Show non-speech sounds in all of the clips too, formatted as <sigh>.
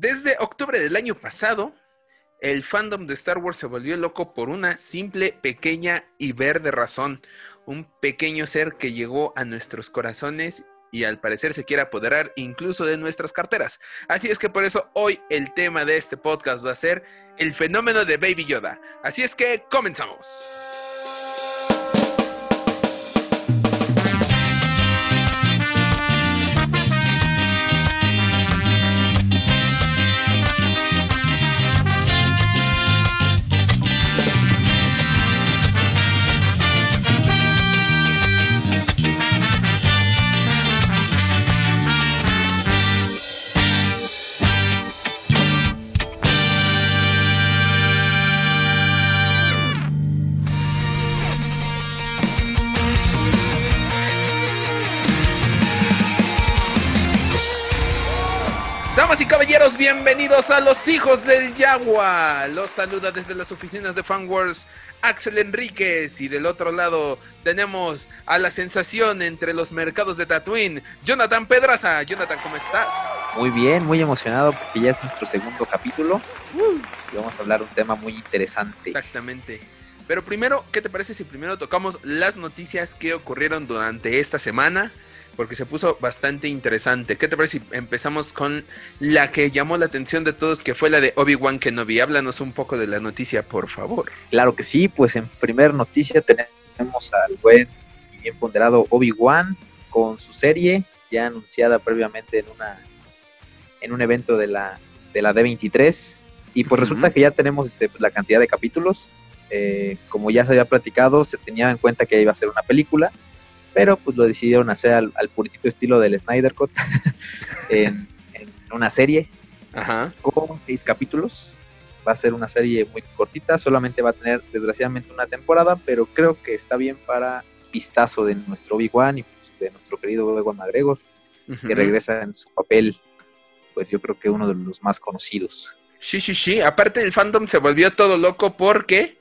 Desde octubre del año pasado, el fandom de Star Wars se volvió loco por una simple, pequeña y verde razón. Un pequeño ser que llegó a nuestros corazones y al parecer se quiere apoderar incluso de nuestras carteras. Así es que por eso hoy el tema de este podcast va a ser el fenómeno de Baby Yoda. Así es que comenzamos. Bienvenidos a los hijos del Yagua. Los saluda desde las oficinas de Fanwars Axel Enríquez y del otro lado tenemos a la sensación entre los mercados de Tatooine, Jonathan Pedraza. Jonathan, ¿cómo estás? Muy bien, muy emocionado porque ya es nuestro segundo capítulo y vamos a hablar un tema muy interesante. Exactamente. Pero primero, ¿qué te parece si primero tocamos las noticias que ocurrieron durante esta semana? Porque se puso bastante interesante. ¿Qué te parece si empezamos con la que llamó la atención de todos, que fue la de Obi-Wan Kenobi? Háblanos un poco de la noticia, por favor. Claro que sí, pues en primer noticia tenemos al buen y bien ponderado Obi-Wan con su serie, ya anunciada previamente en una en un evento de la, de la D23. Y pues resulta que ya tenemos este, pues, la cantidad de capítulos. Eh, como ya se había platicado, se tenía en cuenta que iba a ser una película pero pues lo decidieron hacer al, puritito estilo del Snyder Cut <laughs> en, una serie con seis capítulos. Va a ser una serie muy cortita, solamente va a tener desgraciadamente una temporada, pero creo que está bien para vistazo de nuestro Obi-Wan y pues, de nuestro querido Obi-Wan McGregor, que regresa en su papel, pues yo creo que uno de los más conocidos. Sí, sí, sí. Aparte el fandom se volvió todo loco porque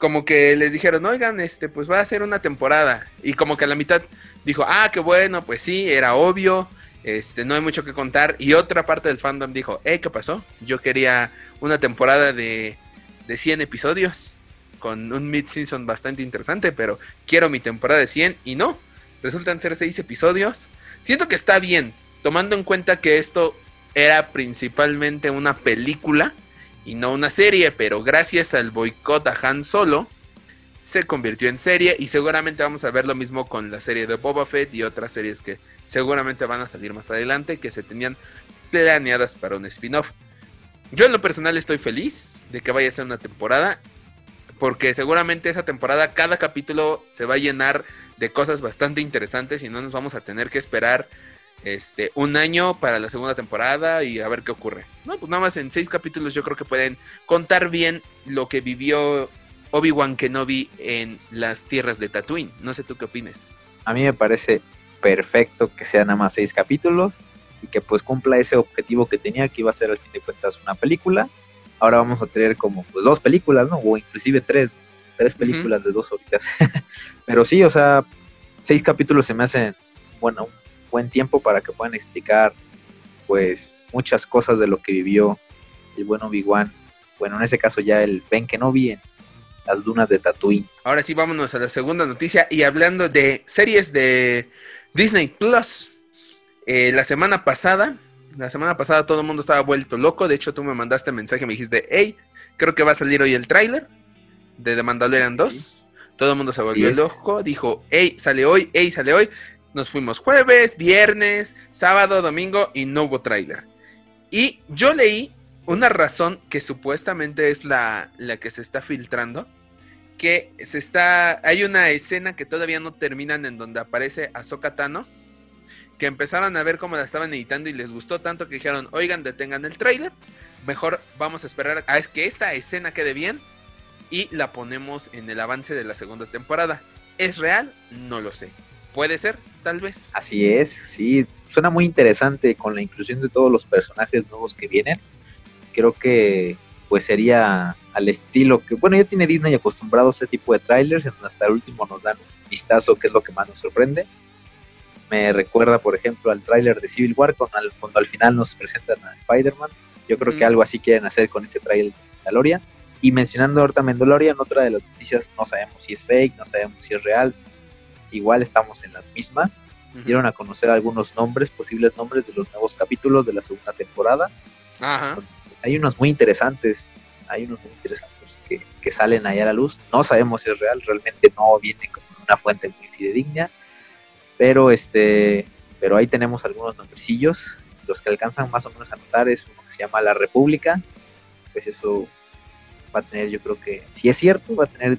como que les dijeron, oigan, este, pues va a ser una temporada. Y como que a la mitad dijo, ah, qué bueno, pues sí, era obvio, este, no hay mucho que contar. Y otra parte del fandom dijo, ¿qué pasó? Yo quería una temporada de, de 100 episodios, con un mid-season bastante interesante, pero quiero mi temporada de 100 y no, resultan ser 6 episodios. Siento que está bien, tomando en cuenta que esto era principalmente una película y no una serie, pero gracias al boicot a Han Solo se convirtió en serie y seguramente vamos a ver lo mismo con la serie de Boba Fett y otras series que seguramente van a salir más adelante que se tenían planeadas para un spin-off. Yo en lo personal estoy feliz de que vaya a ser una temporada porque seguramente esa temporada cada capítulo se va a llenar de cosas bastante interesantes y no nos vamos a tener que esperar este, un año para la segunda temporada y a ver qué ocurre. No, pues nada más en seis capítulos yo creo que pueden contar bien lo que vivió Obi-Wan Kenobi en las tierras de Tatooine. No sé tú qué opines. A mí me parece perfecto que sean nada más seis capítulos y que pues cumpla ese objetivo que tenía, que iba a ser al fin de cuentas una película. Ahora vamos a tener como pues dos películas, ¿no? O inclusive tres, tres películas de dos horitas. <laughs> Pero sí, o sea, seis capítulos se me hacen, bueno, buen tiempo para que puedan explicar pues muchas cosas de lo que vivió el buen Obi-Wan. Bueno, en ese caso ya el Ben Kenobi en las dunas de Tatooine. Ahora sí, vámonos a la segunda noticia y hablando de series de Disney Plus. Eh, la semana pasada, la semana pasada todo el mundo estaba vuelto loco. De hecho, tú me mandaste mensaje, me dijiste, hey, creo que va a salir hoy el tráiler de The Mandalorian 2. Todo el mundo se volvió loco, dijo, hey, sale hoy, hey, sale hoy. Nos fuimos jueves, viernes, sábado, domingo y no hubo tráiler. Y yo leí una razón que supuestamente es la, la que se está filtrando, que se está, hay una escena que todavía no terminan en donde aparece Ahsoka Tano, que empezaron a ver cómo la estaban editando y les gustó tanto que dijeron, oigan, detengan el tráiler, mejor vamos a esperar a que esta escena quede bien y la ponemos en el avance de la segunda temporada. ¿Es real? No lo sé. Puede ser, tal vez. Así es, sí. Suena muy interesante con la inclusión de todos los personajes nuevos que vienen. Creo que pues sería al estilo que, bueno, ya tiene Disney acostumbrado a ese tipo de trailers, en donde hasta el último nos dan un vistazo, que es lo que más nos sorprende. Me recuerda, por ejemplo, al tráiler de Civil War, cuando al, cuando al final nos presentan a Spider-Man. Yo creo que algo así quieren hacer con ese trailer de Mandalorian. Y mencionando ahorita Mandalorian, otra de las noticias, no sabemos si es fake, no sabemos si es real. Igual estamos en las mismas. Dieron a conocer algunos nombres, posibles nombres de los nuevos capítulos de la segunda temporada. Ajá. Hay unos muy interesantes, hay unos muy interesantes que, que salen ahí a la luz. No sabemos si es real, realmente no viene como una fuente muy fidedigna. Pero este, pero ahí tenemos algunos nombrecillos. Los que alcanzan más o menos a notar es uno que se llama La República. Pues eso va a tener, yo creo que, si es cierto, va a tener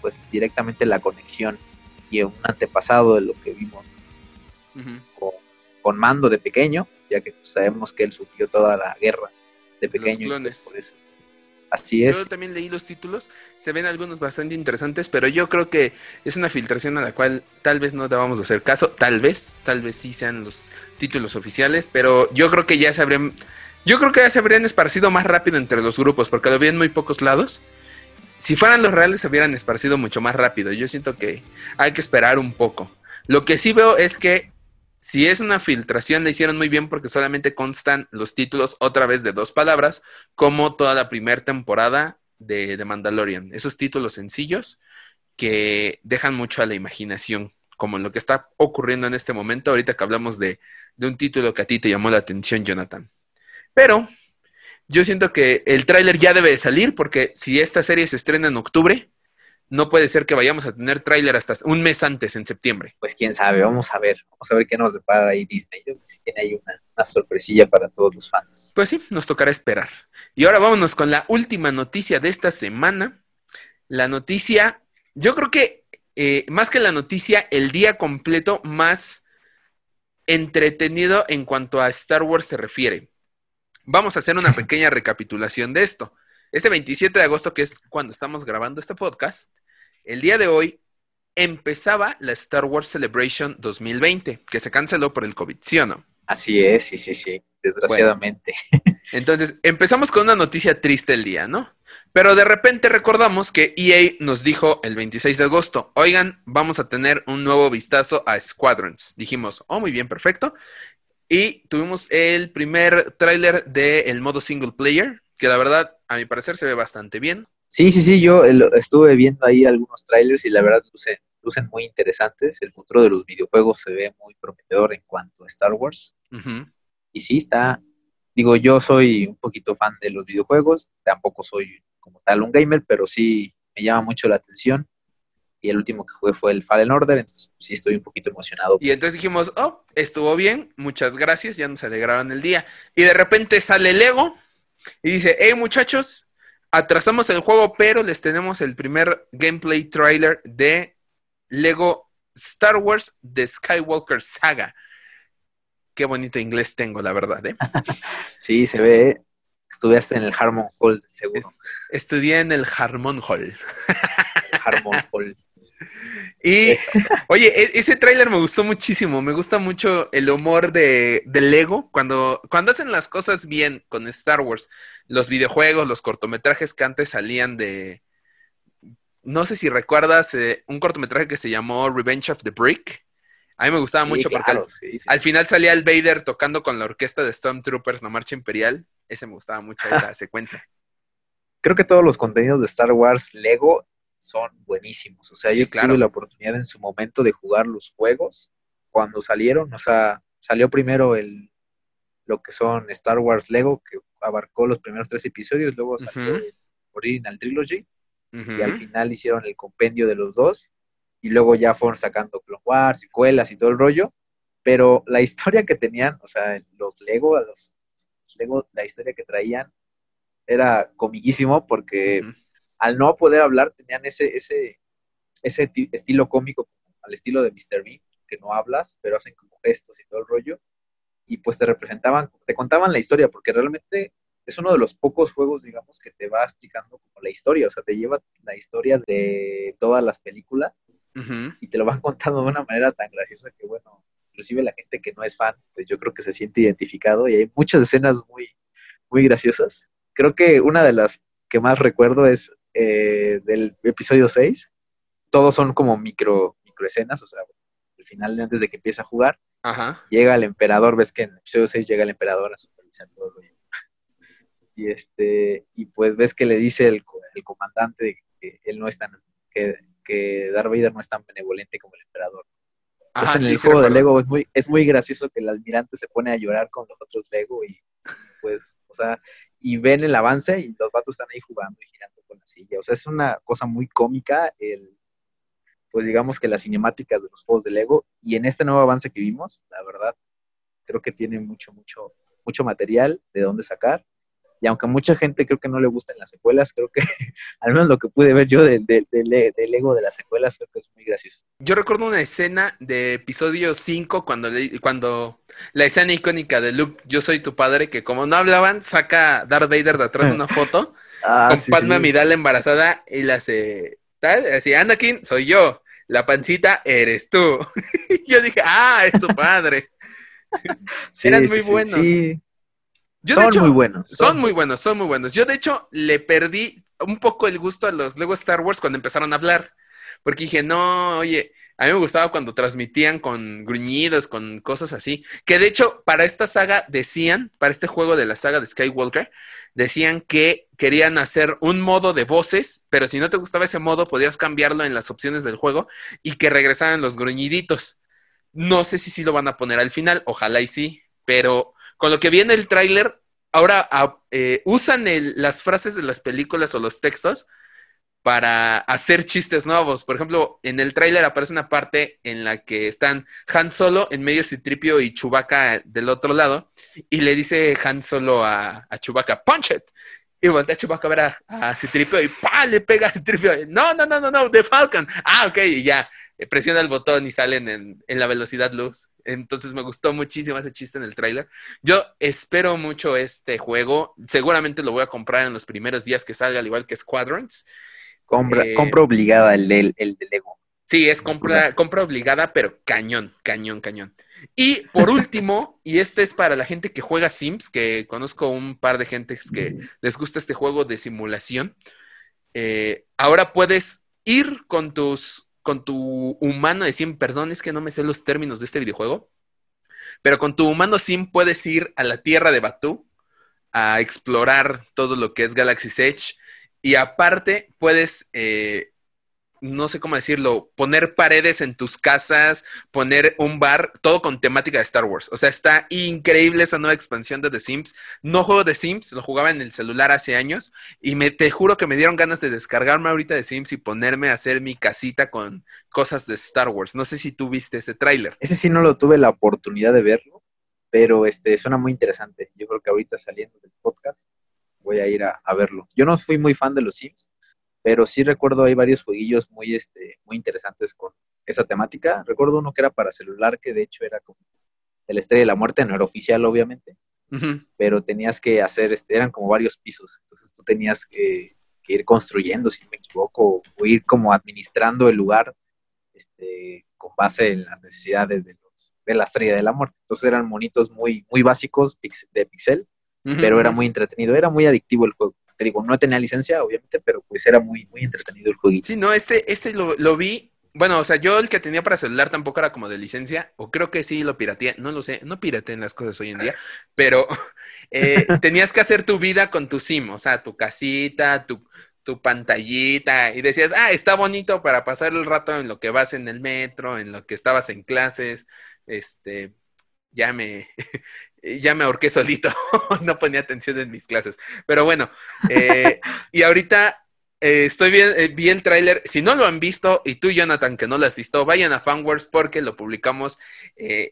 pues directamente la conexión y un antepasado de lo que vimos con, con Mando de pequeño, ya que pues, sabemos que él sufrió toda la guerra de pequeño. pues, por eso. Así es. Yo también leí los títulos, se ven algunos bastante interesantes, pero yo creo que es una filtración a la cual tal vez no debamos de hacer caso, tal vez, tal vez sí sean los títulos oficiales, pero yo creo que ya se habrían, yo creo que ya se habrían esparcido más rápido entre los grupos, porque lo vi en muy pocos lados. Si fueran los reales se hubieran esparcido mucho más rápido. Yo siento que hay que esperar un poco. Lo que sí veo es que si es una filtración, la hicieron muy bien porque solamente constan los títulos otra vez de dos palabras, como toda la primera temporada de, de Mandalorian. Esos títulos sencillos que dejan mucho a la imaginación, como lo que está ocurriendo en este momento, ahorita que hablamos de, de un título que a ti te llamó la atención, Jonathan. Pero yo siento que el tráiler ya debe de salir porque si esta serie se estrena en octubre, no puede ser que vayamos a tener tráiler hasta un mes antes, en septiembre. Pues quién sabe, vamos a ver. Vamos a ver qué nos depara ahí Disney. Yo creo que tiene ahí una, una sorpresilla para todos los fans. Pues sí, nos tocará esperar. Y ahora vámonos con la última noticia de esta semana. La noticia, yo creo que eh, más que la noticia, el día completo más entretenido en cuanto a Star Wars se refiere. Vamos a hacer una pequeña recapitulación de esto. Este 27 de agosto, que es cuando estamos grabando este podcast, el día de hoy empezaba la Star Wars Celebration 2020, que se canceló por el COVID, ¿sí o no? Así es, sí, sí, sí. Desgraciadamente. Entonces, empezamos con una noticia triste el día, ¿no? Pero de repente recordamos que EA nos dijo el 26 de agosto, oigan, vamos a tener un nuevo vistazo a Squadrons. Dijimos, oh, muy bien, perfecto. Y tuvimos el primer tráiler del modo single player, que la verdad, a mi parecer, se ve bastante bien. Sí, sí, sí, yo eh, estuve viendo ahí algunos trailers y la verdad lucen, lucen muy interesantes. El futuro de los videojuegos se ve muy prometedor en cuanto a Star Wars. Y sí, está, digo, yo soy un poquito fan de los videojuegos, tampoco soy como tal un gamer, pero sí me llama mucho la atención. Y el último que jugué fue el Fallen Order, entonces sí estoy un poquito emocionado. Y entonces dijimos, oh, estuvo bien, muchas gracias, ya nos alegraron el día. Y de repente sale Lego y dice, hey muchachos, atrasamos el juego, pero les tenemos el primer gameplay trailer de Lego Star Wars The Skywalker Saga. Qué bonito inglés tengo, la verdad, ¿eh? <laughs> Sí, se ve, estuve hasta en el Harmon Hall, seguro. Estudié en el Harmon Hall. Harmon Hall. <laughs> <laughs> Y, oye, e- ese tráiler me gustó muchísimo. Me gusta mucho el humor de, de Lego cuando, cuando hacen las cosas bien con Star Wars. Los videojuegos, los cortometrajes que antes salían de... No sé si recuerdas eh, un cortometraje que se llamó Revenge of the Brick. A mí me gustaba Sí, mucho porque claro, al, sí, sí. al final salía el Vader tocando con la orquesta de Stormtroopers, la marcha imperial. Ese me gustaba mucho, esa <laughs> secuencia. Creo que todos los contenidos de Star Wars Lego son buenísimos. O sea, Sí, yo claro. tuve la oportunidad en su momento de jugar los juegos cuando salieron. O sea, salió primero el lo que son Star Wars Lego, que abarcó los primeros tres episodios, luego salió el Original Trilogy, y al final hicieron el compendio de los dos, y luego ya fueron sacando Clone Wars, secuelas y todo el rollo. Pero la historia que tenían, o sea, los Lego, los Lego, la historia que traían era comiquísimo porque. Al no poder hablar tenían ese, ese, ese ti- estilo cómico, al estilo de Mr. Bean, que no hablas, pero hacen como gestos y todo el rollo, y pues te representaban, te contaban la historia, porque realmente es uno de los pocos juegos, digamos, que te va explicando como la historia, o sea, te lleva la historia de todas las películas y te lo van <laughs> contando de una manera tan graciosa que, bueno, inclusive la gente que no es fan, pues yo creo que se siente identificado y hay muchas escenas muy, muy graciosas. Creo que una de las que más recuerdo es eh, del episodio 6. Todos son como micro, micro escenas, o sea, al final, antes de que empiece a jugar, Ajá. llega el emperador, ves que en el episodio 6 llega el emperador a supervisar todo el <laughs> rollo. Y este, y pues ves que le dice el, el comandante que él no es tan, que, que Darth Vader no es tan benevolente como el emperador. Ajá, en el juego de Lego es muy, es muy gracioso que el almirante se pone a llorar con los otros Lego y pues, o sea, y ven el avance y los vatos están ahí jugando y girando con la silla. O sea, es una cosa muy cómica el, pues digamos que las cinemáticas de los juegos de Lego y en este nuevo avance que vimos, la verdad, creo que tiene mucho, mucho, mucho material de dónde sacar y aunque a mucha gente creo que no le gustan las secuelas, creo que <laughs> al menos lo que pude ver yo del de, de, ego de las secuelas, creo que es muy gracioso. Yo recuerdo una escena de episodio 5 cuando, cuando la escena icónica de Luke, yo soy tu padre, que como no hablaban, saca Darth Vader de atrás una foto <laughs> ah, con sí, Padma embarazada y la hace tal, así, Anakin, soy yo, la pancita eres tú. <laughs> yo dije, ah, es su padre. Eran muy buenos son muy buenos. Son, muy buenos, son muy buenos. Yo, de hecho, le perdí un poco el gusto a los Lego Star Wars cuando empezaron a hablar. Porque dije, no, oye, a mí me gustaba cuando transmitían con gruñidos, con cosas así. Que de hecho, para esta saga decían, para este juego de la saga de Skywalker, decían que querían hacer un modo de voces, pero si no te gustaba ese modo, podías cambiarlo en las opciones del juego y que regresaran los gruñiditos. No sé si sí lo van a poner al final, ojalá y sí, pero con lo que viene el tráiler, ahora ah, eh, usan las frases de las películas o los textos para hacer chistes nuevos. Por ejemplo, en el tráiler aparece una parte en la que están Han Solo en medio Citripio y Chewbacca del otro lado, y le dice Han Solo a, a Chewbacca, ¡Punch it! Y voltea a Chewbacca a ver a, Citripio y ¡pa! le pega a Citripio. No, no, no, no, no, The Falcon. Ah, ok, y ya eh, presiona el botón y salen en, en, la velocidad luz. Entonces me gustó muchísimo ese chiste en el tráiler. Yo espero mucho este juego. Seguramente lo voy a comprar en los primeros días que salga, al igual que Squadrons. Compra, eh, compra obligada el de, el Lego. Sí, es compra, compra obligada, pero cañón, cañón, cañón. Y por <laughs> último, y este es para la gente que juega Sims, que conozco un par de gente que les gusta este juego de simulación. Eh, ahora puedes ir con tus con tu humano de sim, perdón, es que no me sé los términos de este videojuego, pero con tu humano sim puedes ir a la tierra de Batu a explorar todo lo que es Galaxy's Edge y aparte puedes eh, no sé cómo decirlo, poner paredes en tus casas, poner un bar, todo con temática de Star Wars. O sea, está increíble esa nueva expansión de The Sims. No juego The Sims, lo jugaba en el celular hace años y me, te juro que me dieron ganas de descargarme ahorita de Sims y ponerme a hacer mi casita con cosas de Star Wars. No sé si tú viste ese tráiler. Ese sí no lo tuve la oportunidad de verlo, pero este suena muy interesante. Yo creo que ahorita saliendo del podcast voy a ir a verlo. Yo no fui muy fan de los Sims pero sí recuerdo hay varios jueguillos muy, este, muy interesantes con esa temática. Recuerdo uno que era para celular, que de hecho era como de la estrella de la muerte, no era oficial obviamente, pero tenías que hacer, este, eran como varios pisos, entonces tú tenías que, ir construyendo, si no me equivoco, o ir como administrando el lugar este, con base en las necesidades de, los, de la estrella de la muerte. Entonces eran monitos muy, muy básicos de pixel, pero era muy entretenido, era muy adictivo el juego digo, no tenía licencia, obviamente, pero pues era muy, muy entretenido el jueguito. Sí, no, este, este lo, vi. Bueno, o sea, yo el que tenía para celular tampoco era como de licencia, o creo que sí lo pirateé, no lo sé, no pirateen las cosas hoy en día, pero <laughs> eh, tenías que hacer tu vida con tu SIM, o sea, tu casita, tu, tu pantallita, y decías, ah, está bonito para pasar el rato en lo que vas en el metro, en lo que estabas en clases, este, ya me, ya me ahorqué solito, <laughs> no ponía atención en mis clases. Pero bueno, eh, y ahorita eh, estoy bien, eh, vi el tráiler. Si no lo han visto, y tú, Jonathan, que no lo has visto, vayan a Fanworks porque lo publicamos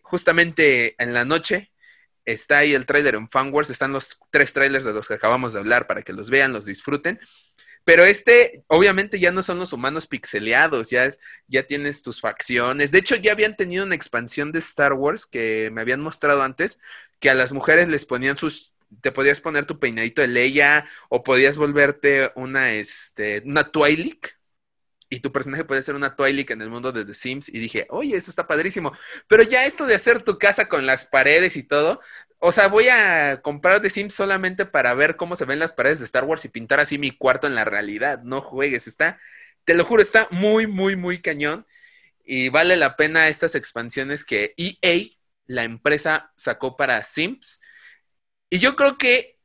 justamente en la noche. Está ahí el tráiler en Fanworks, están los tres trailers de los que acabamos de hablar para que los vean, los disfruten. Pero este, obviamente, ya no son los humanos pixeleados, ya es, ya tienes tus facciones. De hecho, ya habían tenido una expansión de Star Wars que me habían mostrado antes, que a las mujeres les ponían sus, te podías poner tu peinadito de Leia o podías volverte una, este, una y tu personaje puede ser una Twilight en el mundo de The Sims y dije, oye, eso está padrísimo. Pero ya esto de hacer tu casa con las paredes y todo, o sea, voy a comprar The Sims solamente para ver cómo se ven las paredes de Star Wars y pintar así mi cuarto en la realidad. No juegues, está, te lo juro, está muy, muy, muy cañón. Y vale la pena estas expansiones que EA la empresa sacó para Sims. Y yo creo que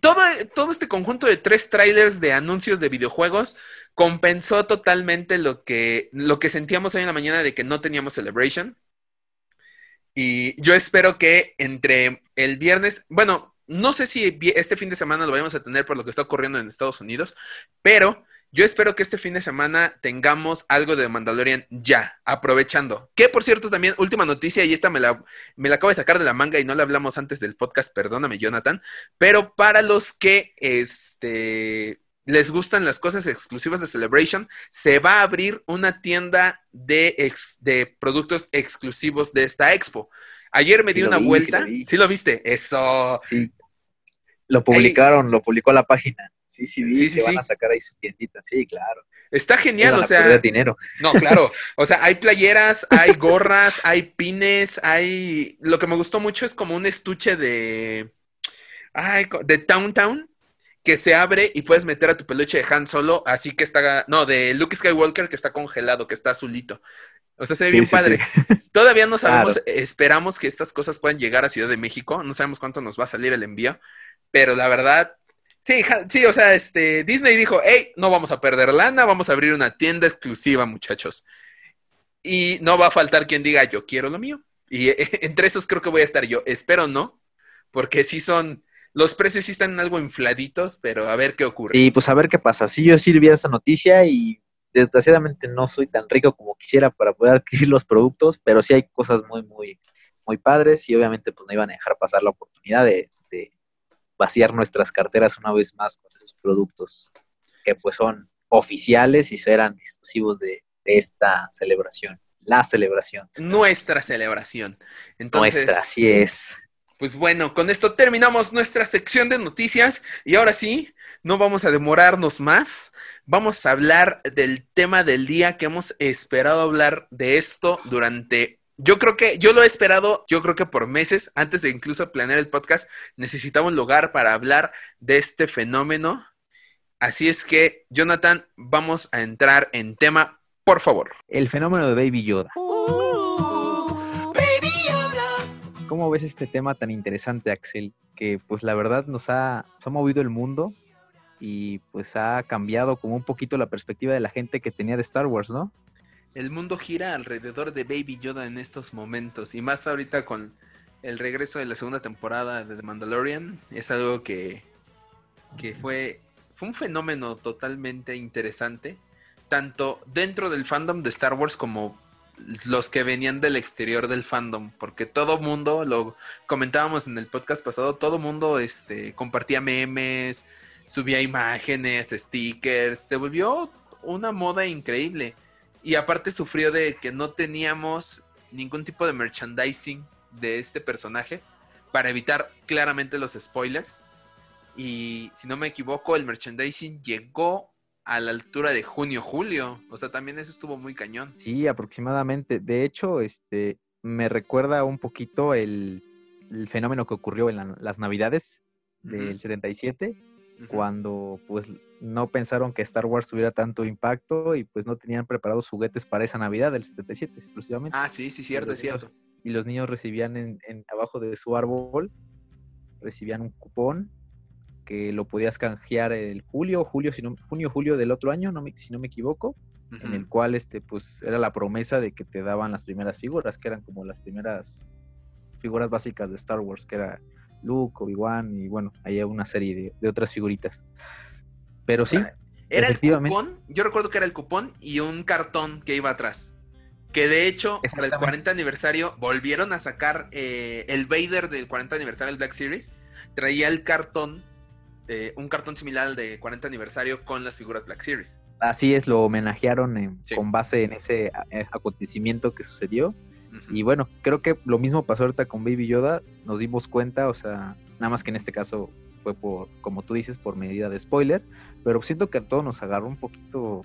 todo, todo este conjunto de tres trailers de anuncios de videojuegos compensó totalmente lo que, lo que sentíamos hoy en la mañana de que no teníamos Celebration. Y yo espero que entre el viernes, bueno, no sé si este fin de semana lo vayamos a tener por lo que está ocurriendo en Estados Unidos, pero yo espero que este fin de semana tengamos algo de Mandalorian ya, aprovechando. Que por cierto, también, última noticia, y esta me la, me la acabo de sacar de la manga y no la hablamos antes del podcast, perdóname, Jonathan. Pero para los que este, les gustan las cosas exclusivas de Celebration, se va a abrir una tienda de, de productos exclusivos de esta expo. Ayer me di una vuelta. Sí lo, viste? Eso. Sí. Lo publicaron, lo publicó la página. Sí, sí, vi sí, que van a sacar ahí su tiendita. Sí, claro. Está genial, o sea. dinero. No, claro. O sea, hay playeras, hay gorras, hay pines, hay. Lo que me gustó mucho es como un estuche de. Ay, de Town Town que se abre y puedes meter a tu peluche de Han Solo, así que está. No, de Luke Skywalker que está congelado, que está azulito. O sea, se ve bien padre. Todavía no sabemos, esperamos que estas cosas puedan llegar a Ciudad de México. No sabemos cuánto nos va a salir el envío, pero la verdad, Sí, sí, o sea, este, Disney dijo, hey, no vamos a perder lana, vamos a abrir una tienda exclusiva, muchachos. Y no va a faltar quien diga, yo quiero lo mío. Y <laughs> entre esos creo que voy a estar yo. Espero no, porque sí son, los precios sí están algo infladitos, pero a ver qué ocurre. Y pues a ver qué pasa. Sí, yo sí vi esa noticia y desgraciadamente no soy tan rico como quisiera para poder adquirir los productos, pero sí hay cosas muy, muy, muy padres y obviamente pues no iban a dejar pasar la oportunidad de, vaciar nuestras carteras una vez más con esos productos que pues son oficiales y serán exclusivos de, esta celebración, la celebración. Nuestra celebración. Nuestra, así es. Pues bueno, con esto terminamos nuestra sección de noticias y ahora sí, no vamos a demorarnos más. Vamos a hablar del tema del día que hemos esperado hablar de esto durante yo creo que, yo lo he esperado, yo creo que por meses, antes de incluso planear el podcast, necesitaba un lugar para hablar de este fenómeno. Así es que, Jonathan, vamos a entrar en tema, por favor. El fenómeno de Baby Yoda. Baby Yoda. ¿Cómo ves este tema tan interesante, Axel? Que pues la verdad nos ha, nos ha movido el mundo y pues ha cambiado como un poquito la perspectiva de la gente que tenía de Star Wars, ¿no? El mundo gira alrededor de Baby Yoda en estos momentos. Y más ahorita con el regreso de la segunda temporada de The Mandalorian. Es algo que, que fue, fue un fenómeno totalmente interesante. Tanto dentro del fandom de Star Wars como los que venían del exterior del fandom. Porque todo mundo, lo comentábamos en el podcast pasado, todo mundo este, compartía memes, subía imágenes, stickers. Se volvió una moda increíble. Y aparte sufrió de que no teníamos ningún tipo de merchandising de este personaje para evitar claramente los spoilers. Y si no me equivoco, el merchandising llegó a la altura de junio-julio. O sea, también eso estuvo muy cañón. Sí, aproximadamente. De hecho, este me recuerda un poquito el, fenómeno que ocurrió en las navidades del 77 cuando pues no pensaron que Star Wars tuviera tanto impacto y pues no tenían preparados juguetes para esa Navidad del 77 exclusivamente. Ah, sí, sí, cierto, es cierto. Y los niños recibían en, abajo de su árbol, recibían un cupón que lo podías canjear el julio, julio, si no, junio, julio del otro año, no si no me equivoco, en el cual este, pues, era la promesa de que te daban las primeras figuras, que eran como las primeras figuras básicas de Star Wars, que era Luke, Obi-Wan y bueno, hay una serie de, otras figuritas. Pero sí, era el cupón, yo recuerdo que era el cupón y un cartón que iba atrás. Que de hecho, para el 40 aniversario, volvieron a sacar eh, el Vader del 40 aniversario del Black Series. Traía el cartón, eh, un cartón similar al de 40 aniversario con las figuras Black Series. Así es, lo homenajearon con base en ese eh, acontecimiento que sucedió. Y bueno, creo que lo mismo pasó ahorita con Baby Yoda, nos dimos cuenta, o sea, nada más que en este caso fue por, como tú dices, por medida de spoiler, pero siento que a todos nos agarró un poquito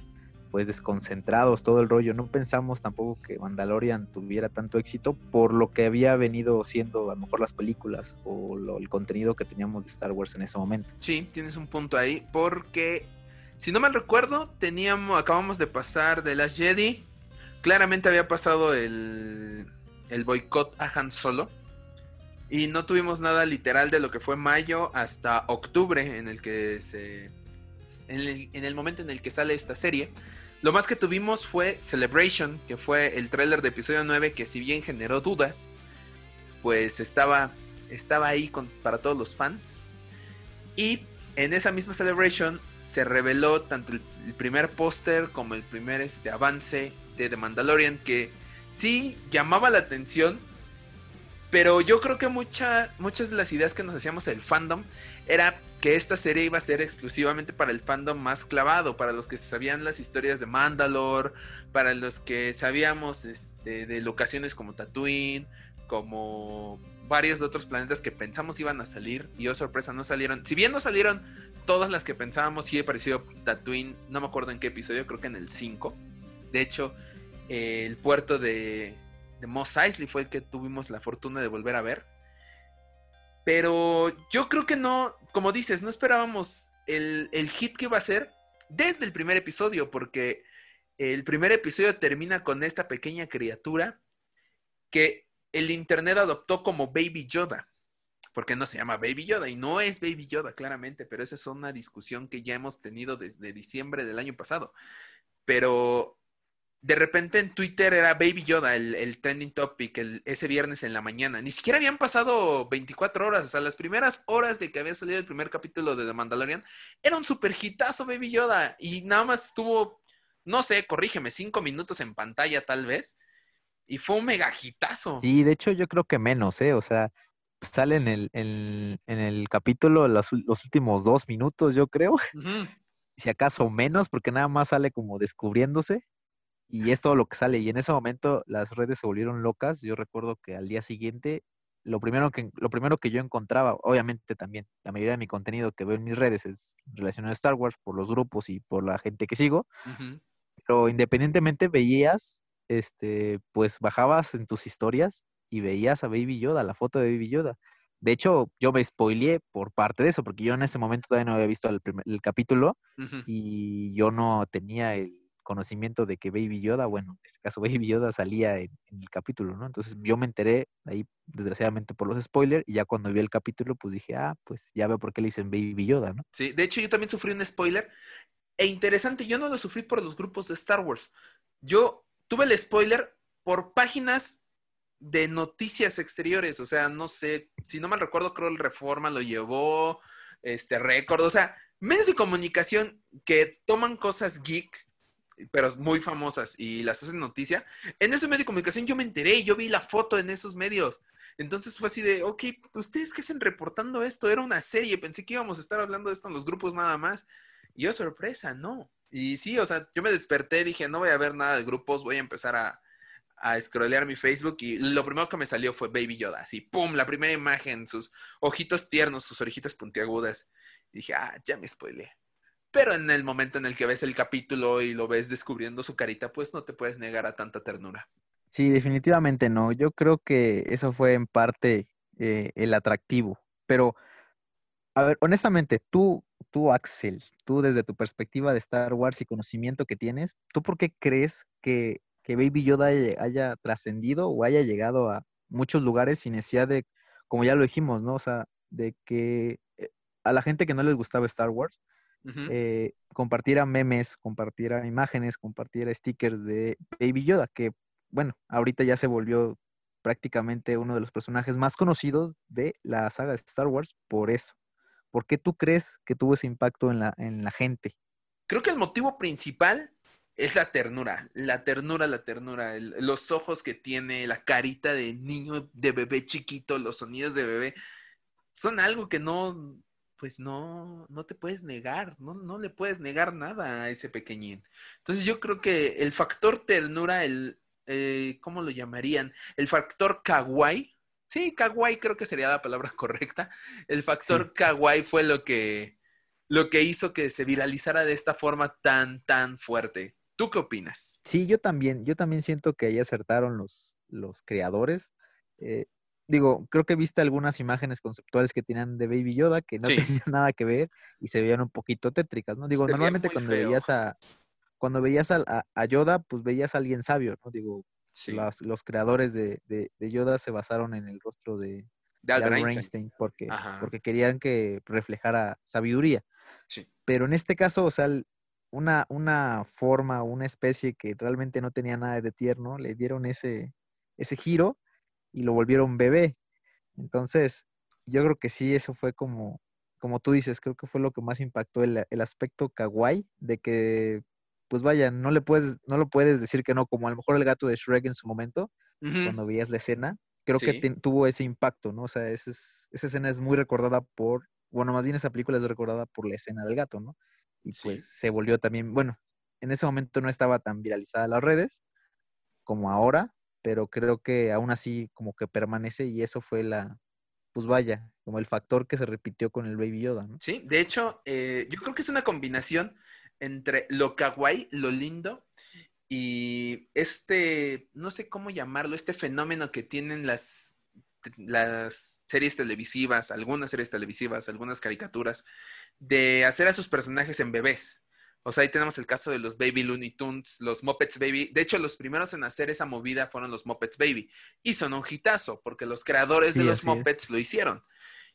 pues desconcentrados todo el rollo. No pensamos tampoco que Mandalorian tuviera tanto éxito por lo que había venido siendo a lo mejor las películas o el contenido que teníamos de Star Wars en ese momento. Sí, tienes un punto ahí, porque si no mal recuerdo, teníamos, acabamos de pasar de Last Jedi, claramente había pasado el, el boicot a Han Solo. Y no tuvimos nada literal de lo que fue mayo hasta octubre, en el que se. En el, en el momento en el que sale esta serie. Lo más que tuvimos fue Celebration, que fue el tráiler de episodio 9, que si bien generó dudas, pues estaba, estaba ahí para todos los fans. Y en esa misma Celebration se reveló tanto el, el primer póster como el primer este, avance de Mandalorian, que sí llamaba la atención, pero yo creo que mucha, muchas de las ideas que nos hacíamos el fandom era que esta serie iba a ser exclusivamente para el fandom más clavado, para los que sabían las historias de Mandalore, para los que sabíamos este, de locaciones como Tatooine, como varios otros planetas que pensamos iban a salir y oh sorpresa no salieron. Si bien no salieron todas las que pensábamos, sí apareció Tatooine, no me acuerdo en qué episodio, creo que en el 5. De hecho, el puerto de, de Mos Eisley fue el que tuvimos la fortuna de volver a ver. Pero yo creo que no, como dices, no esperábamos el, el hit que iba a ser desde el primer episodio, porque el primer episodio termina con esta pequeña criatura que el internet adoptó como Baby Yoda. Porque no se llama Baby Yoda y no es Baby Yoda, claramente, pero esa es una discusión que ya hemos tenido desde diciembre del año pasado. Pero de repente en Twitter era Baby Yoda, el, el trending topic, el, ese viernes en la mañana. Ni siquiera habían pasado 24 horas, o sea, las primeras horas de que había salido el primer capítulo de The Mandalorian, era un super hitazo Baby Yoda. Y nada más estuvo, no sé, corrígeme, cinco minutos en pantalla tal vez. Y fue un mega hitazo. Sí, de hecho yo creo que menos, ¿eh? O sea, sale en el, en, en el capítulo los, los, últimos dos minutos, yo creo. Uh <laughs> -huh. Si acaso menos, porque nada más sale como descubriéndose y es todo lo que sale. Y en ese momento las redes se volvieron locas. Yo recuerdo que al día siguiente, lo primero que, lo primero que yo encontraba, obviamente también, la mayoría de mi contenido que veo en mis redes es relacionado a Star Wars por los grupos y por la gente que sigo. Uh -huh. Pero independientemente veías, este, pues bajabas en tus historias y veías a Baby Yoda, la foto de Baby Yoda. De hecho, yo me spoileé por parte de eso, porque yo en ese momento todavía no había visto el, primer, el capítulo uh -huh. y yo no tenía el conocimiento de que Baby Yoda, bueno, en este caso <laughs> Baby Yoda salía en, el capítulo, ¿no? Entonces yo me enteré ahí, desgraciadamente, por los spoilers, y ya cuando vi el capítulo, pues dije, ah, pues ya veo por qué le dicen Baby Yoda, ¿no? Sí, de hecho yo también sufrí un spoiler, e interesante, yo no lo sufrí por los grupos de Star Wars, yo tuve el spoiler por páginas de noticias exteriores, o sea, no sé, si no mal recuerdo, creo el Reforma lo llevó, este récord, o sea, medios de comunicación que toman cosas geek pero muy famosas y las hacen noticia. En ese medio de comunicación yo me enteré, yo vi la foto en esos medios. Entonces fue así de, ok, ¿ustedes qué hacen reportando esto? Era una serie, pensé que íbamos a estar hablando de esto en los grupos nada más. Y yo, sorpresa, no. Y sí, o sea, yo me desperté, dije, no voy a ver nada de grupos, voy a empezar a, a scrollear mi Facebook y lo primero que me salió fue Baby Yoda, así, ¡pum! La primera imagen, sus ojitos tiernos, sus orejitas puntiagudas. Y dije, ah, ya me spoilé. Pero en el momento en el que ves el capítulo y lo ves descubriendo su carita, pues no te puedes negar a tanta ternura. Sí, definitivamente no. Yo creo que eso fue en parte eh, el atractivo. Pero, a ver, honestamente, tú, tú, Axel, tú desde tu perspectiva de Star Wars y conocimiento que tienes, ¿tú por qué crees que, que Baby Yoda haya, haya trascendido o haya llegado a muchos lugares sin necesidad de, como ya lo dijimos, ¿no? O sea, de que eh, a la gente que no les gustaba Star Wars, Uh -huh. eh, compartiera memes, compartiera imágenes, compartiera stickers de Baby Yoda, que bueno, ahorita ya se volvió prácticamente uno de los personajes más conocidos de la saga de Star Wars por eso. ¿Por qué tú crees que tuvo ese impacto en la, en la gente? Creo que el motivo principal es la ternura, la ternura, la ternura, el, los ojos que tiene, la carita de niño, de bebé chiquito, los sonidos de bebé, son algo que no, pues no, no te puedes negar, no, no le puedes negar nada a ese pequeñín. Entonces yo creo que el factor ternura, el, eh, ¿cómo lo llamarían? El factor kawaii, sí, kawaii creo que sería la palabra <laughs> correcta. El factor sí. kawaii fue lo que, lo que hizo que se viralizara de esta forma tan, tan fuerte. ¿Tú qué opinas? Sí, yo también, yo también siento que ahí acertaron los, los creadores. Eh, digo, creo que viste algunas imágenes conceptuales que tenían de Baby Yoda que no <laughs> sí. tenían nada que ver y se veían un poquito tétricas, ¿no? Digo, se normalmente cuando feo. veías a cuando veías a, a, Yoda, pues veías a alguien sabio, ¿no? Digo, sí. los, los, creadores de, de, de, Yoda se basaron en el rostro de, de Albert Einstein. porque, porque querían que reflejara sabiduría. Pero en este caso, o sea, una, una forma, una especie que realmente no tenía nada de tierno, le dieron ese, ese giro y lo volvieron bebé. Entonces, yo creo que sí, eso fue como, como tú dices, creo que fue lo que más impactó el, el aspecto kawaii, de que, pues vaya, no le puedes, no lo puedes decir que no, como a lo mejor el gato de Shrek en su momento, cuando veías la escena, creo que tuvo ese impacto, ¿no? O sea, esa escena es muy recordada por, bueno, más bien esa película es recordada por la escena del gato, ¿no? Y pues se volvió también, bueno, en ese momento no estaba tan viralizada las redes como ahora, pero creo que aún así como que permanece y eso fue la, pues vaya, como el factor que se repitió con el Baby Yoda. Sí, de hecho, eh, yo creo que es una combinación entre lo kawaii, lo lindo, y este, no sé cómo llamarlo, este fenómeno que tienen las, las series televisivas, algunas series televisivas, algunas caricaturas, de hacer a sus personajes en bebés. O sea, ahí tenemos el caso de los Baby Looney Tunes, los Muppets Baby. De hecho, los primeros en hacer esa movida fueron los Muppets Baby. Y son un hitazo, porque los creadores de los Muppets lo hicieron.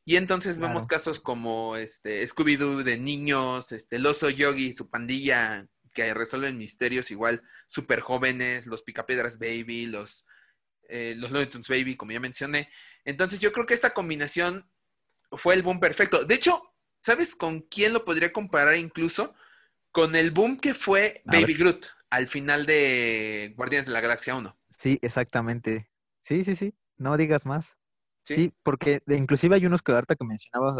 Y entonces vemos casos como este Scooby-Doo de niños, este el oso Yogi, su pandilla que resuelven misterios igual súper jóvenes, los Picapiedras Baby, los, eh, los Looney Tunes Baby, como ya mencioné. Entonces yo creo que esta combinación fue el boom perfecto. De hecho, ¿sabes con quién lo podría comparar incluso? Con el boom que fue Baby Groot al final de Guardianes de la Galaxia 1. Sí, exactamente. Sí, sí, sí. No digas más. Sí, porque inclusive hay unos que ahorita que mencionabas,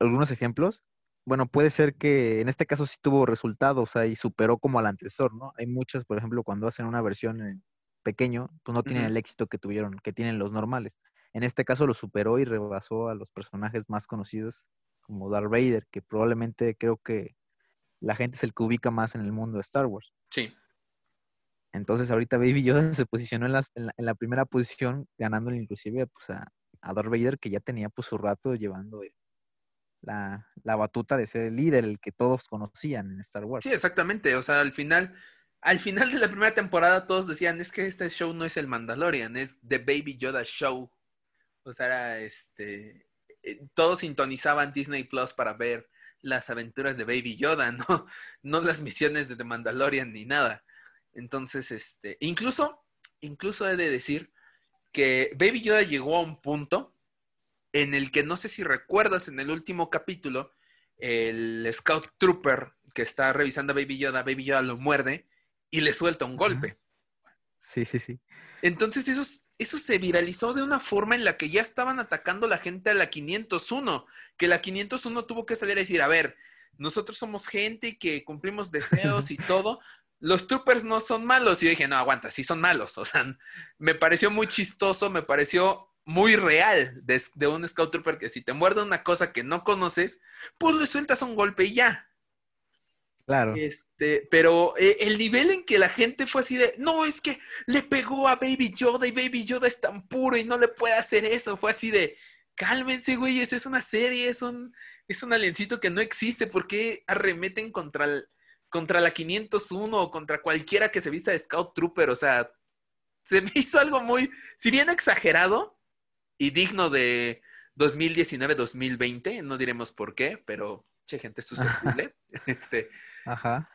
algunos ejemplos. Bueno, puede ser que en este caso sí tuvo resultados, o sea, y superó como al antecesor, ¿no? Hay muchas, por ejemplo, cuando hacen una versión en pequeño, pues no tienen el éxito que tuvieron, que tienen los normales. En este caso lo superó y rebasó a los personajes más conocidos como Darth Vader, que probablemente creo que la gente es el que ubica más en el mundo de Star Wars. Sí. Entonces ahorita Baby Yoda <laughs> se posicionó en, la, primera posición, ganándole inclusive pues, a, a Darth Vader, que ya tenía pues su rato llevando la, batuta de ser el líder, el que todos conocían en Star Wars. Sí, exactamente. O sea, al final, al final de la primera temporada todos decían, es que este show no es el Mandalorian, es The Baby Yoda Show. O sea, era este... Eh, todos sintonizaban Disney Plus para ver las aventuras de Baby Yoda, no, <laughs> no las misiones de The Mandalorian ni nada. Entonces, este, incluso, incluso he de decir que Baby Yoda llegó a un punto en el que no sé si recuerdas en el último capítulo, el Scout Trooper que está revisando a Baby Yoda, Baby Yoda lo muerde y le suelta un golpe. Sí, sí, sí. Entonces eso, eso se viralizó de una forma en la que ya estaban atacando la gente a la 501, que la 501 tuvo que salir a decir, a ver, nosotros somos gente que cumplimos deseos <laughs> y todo. Los troopers no son malos. Y yo dije, no, aguanta, sí son malos. O sea, me pareció muy chistoso, me pareció muy real de, de un Scout Trooper que si te muerde una cosa que no conoces, pues le sueltas un golpe y ya. Claro. Este, pero eh, el nivel en que la gente fue así de, no, es que le pegó a Baby Yoda y Baby Yoda es tan puro y no le puede hacer eso. Fue así de, cálmense, güey, es una serie, es un, es un aliencito que no existe. ¿Por qué arremeten contra, contra la 501 o contra cualquiera que se vista de Scout Trooper? O sea, se me hizo algo muy, si bien exagerado y digno de 2019-2020, no diremos por qué, pero che, gente susceptible. <laughs> este, Ajá.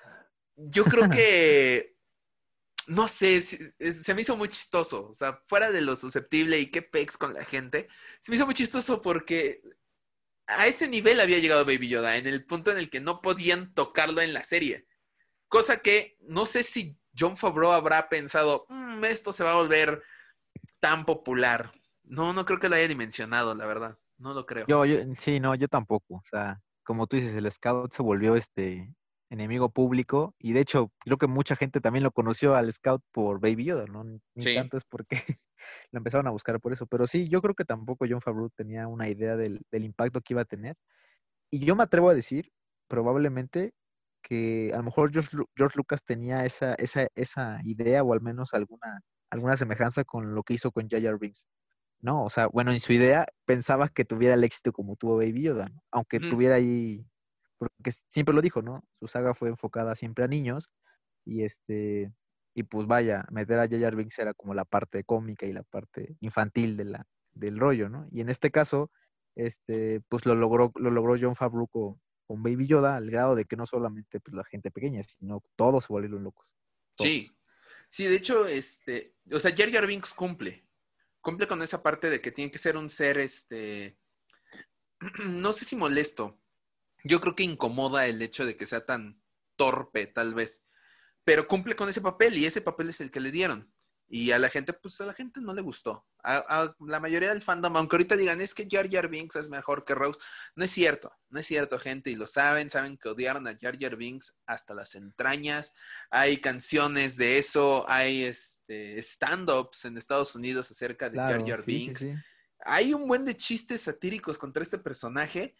Yo creo <laughs> que, no sé, se me hizo muy chistoso. O sea, fuera de lo susceptible y qué pex con la gente, se me hizo muy chistoso porque a ese nivel había llegado Baby Yoda, en el punto en el que no podían tocarlo en la serie. Cosa que no sé si John Favreau habrá pensado, mm, esto se va a volver tan popular. No, no creo que lo haya dimensionado, la verdad. No lo creo. Yo, yo, sí, no, yo tampoco. O sea, como tú dices, el Scout se volvió este enemigo público y de hecho creo que mucha gente también lo conoció al Scout por Baby Yoda, ¿no? Ni tanto es porque <laughs> lo empezaron a buscar por eso, pero sí, yo creo que tampoco John Favreau tenía una idea del, impacto que iba a tener y yo me atrevo a decir probablemente que a lo mejor George, George Lucas tenía esa, esa, esa idea o al menos alguna, alguna semejanza con lo que hizo con J.R. Binks. ¿no? O sea, bueno, en su idea pensaba que tuviera el éxito como tuvo Baby Yoda, ¿no? Aunque tuviera ahí, porque siempre lo dijo, ¿no? Su saga fue enfocada siempre a niños y este, y pues vaya, meter a J.R. Binks era como la parte cómica y la parte infantil de la, del rollo, ¿no? Y en este caso, este, pues lo logró, lo logró John Favreau con, Baby Yoda al grado de que no solamente pues, la gente pequeña, sino todos se volvieron locos. Sí, sí, de hecho, este, o sea, Jar Binks cumple, cumple con esa parte de que tiene que ser un ser, este, <clears throat> no sé si molesto, yo creo que incomoda el hecho de que sea tan torpe, tal vez, pero cumple con ese papel y ese papel es el que le dieron. Y a la gente, pues a la gente no le gustó. A, la mayoría del fandom, aunque ahorita digan, es que Jar Jar Binks es mejor que Rose, no es cierto, no es cierto, gente, y lo saben, saben que odiaron a Jar Jar Binks hasta las entrañas. Hay canciones de eso, hay este, stand-ups en Estados Unidos acerca de Jar Jar Binks. Hay un buen de chistes satíricos contra este personaje,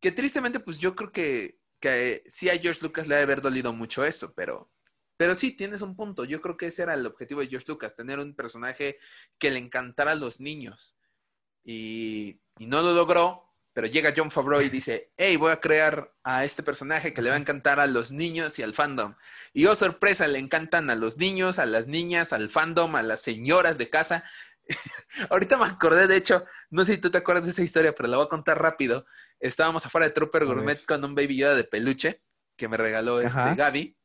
que tristemente, pues yo creo que, que sí a George Lucas le ha de haber dolido mucho eso, pero pero sí, tienes un punto. Yo creo que ese era el objetivo de George Lucas, tener un personaje que le encantara a los niños. Y, no lo logró, pero llega John Favreau y dice, hey, voy a crear a este personaje que le va a encantar a los niños y al fandom. Y oh, sorpresa, le encantan a los niños, a las niñas, al fandom, a las señoras de casa. <laughs> Ahorita me acordé, de hecho, no sé si tú te acuerdas de esa historia, pero la voy a contar rápido. Estábamos afuera de Trooper Gourmet con un baby Yoda de peluche que me regaló este Gaby.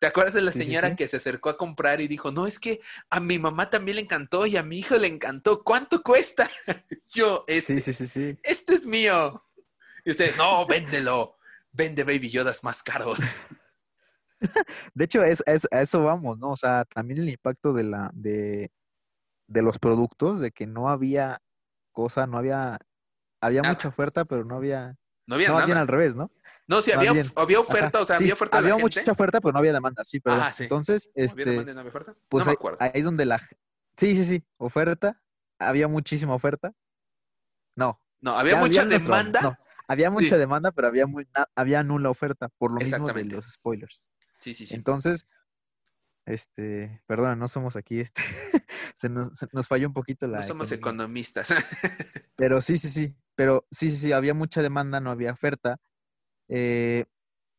¿Te acuerdas de la señora que se acercó a comprar y dijo, no, es que a mi mamá también le encantó y a mi hijo le encantó, ¿cuánto cuesta? <laughs> Yo, este, sí, sí, sí, este es mío. Y ustedes, no, véndelo, vende Baby Yodas más caros. <laughs> De hecho, es, a eso vamos, ¿no? O sea, también el impacto de la, de, de los productos, de que no había cosa, no había, había mucha oferta, pero no había, no había no, nada. al revés, ¿no? No, sí, había, había oferta, o sea, había oferta. había mucha oferta, pero no había demanda, sí, pero entonces, este, ¿Había demanda y no había oferta? Pues no me acuerdo. Ahí, es donde la, sí, sí, sí, oferta, había muchísima oferta. No. No, había mucha demanda. No, había mucha demanda, pero había muy, había nula oferta, por lo mismo de los spoilers. Sí, sí, sí. Entonces, este, perdona, no somos aquí, este, <laughs> se, nos, nos, falló un poquito la. No somos economistas. <laughs> pero sí, sí, sí, pero sí, sí, sí, había mucha demanda, no había oferta eh,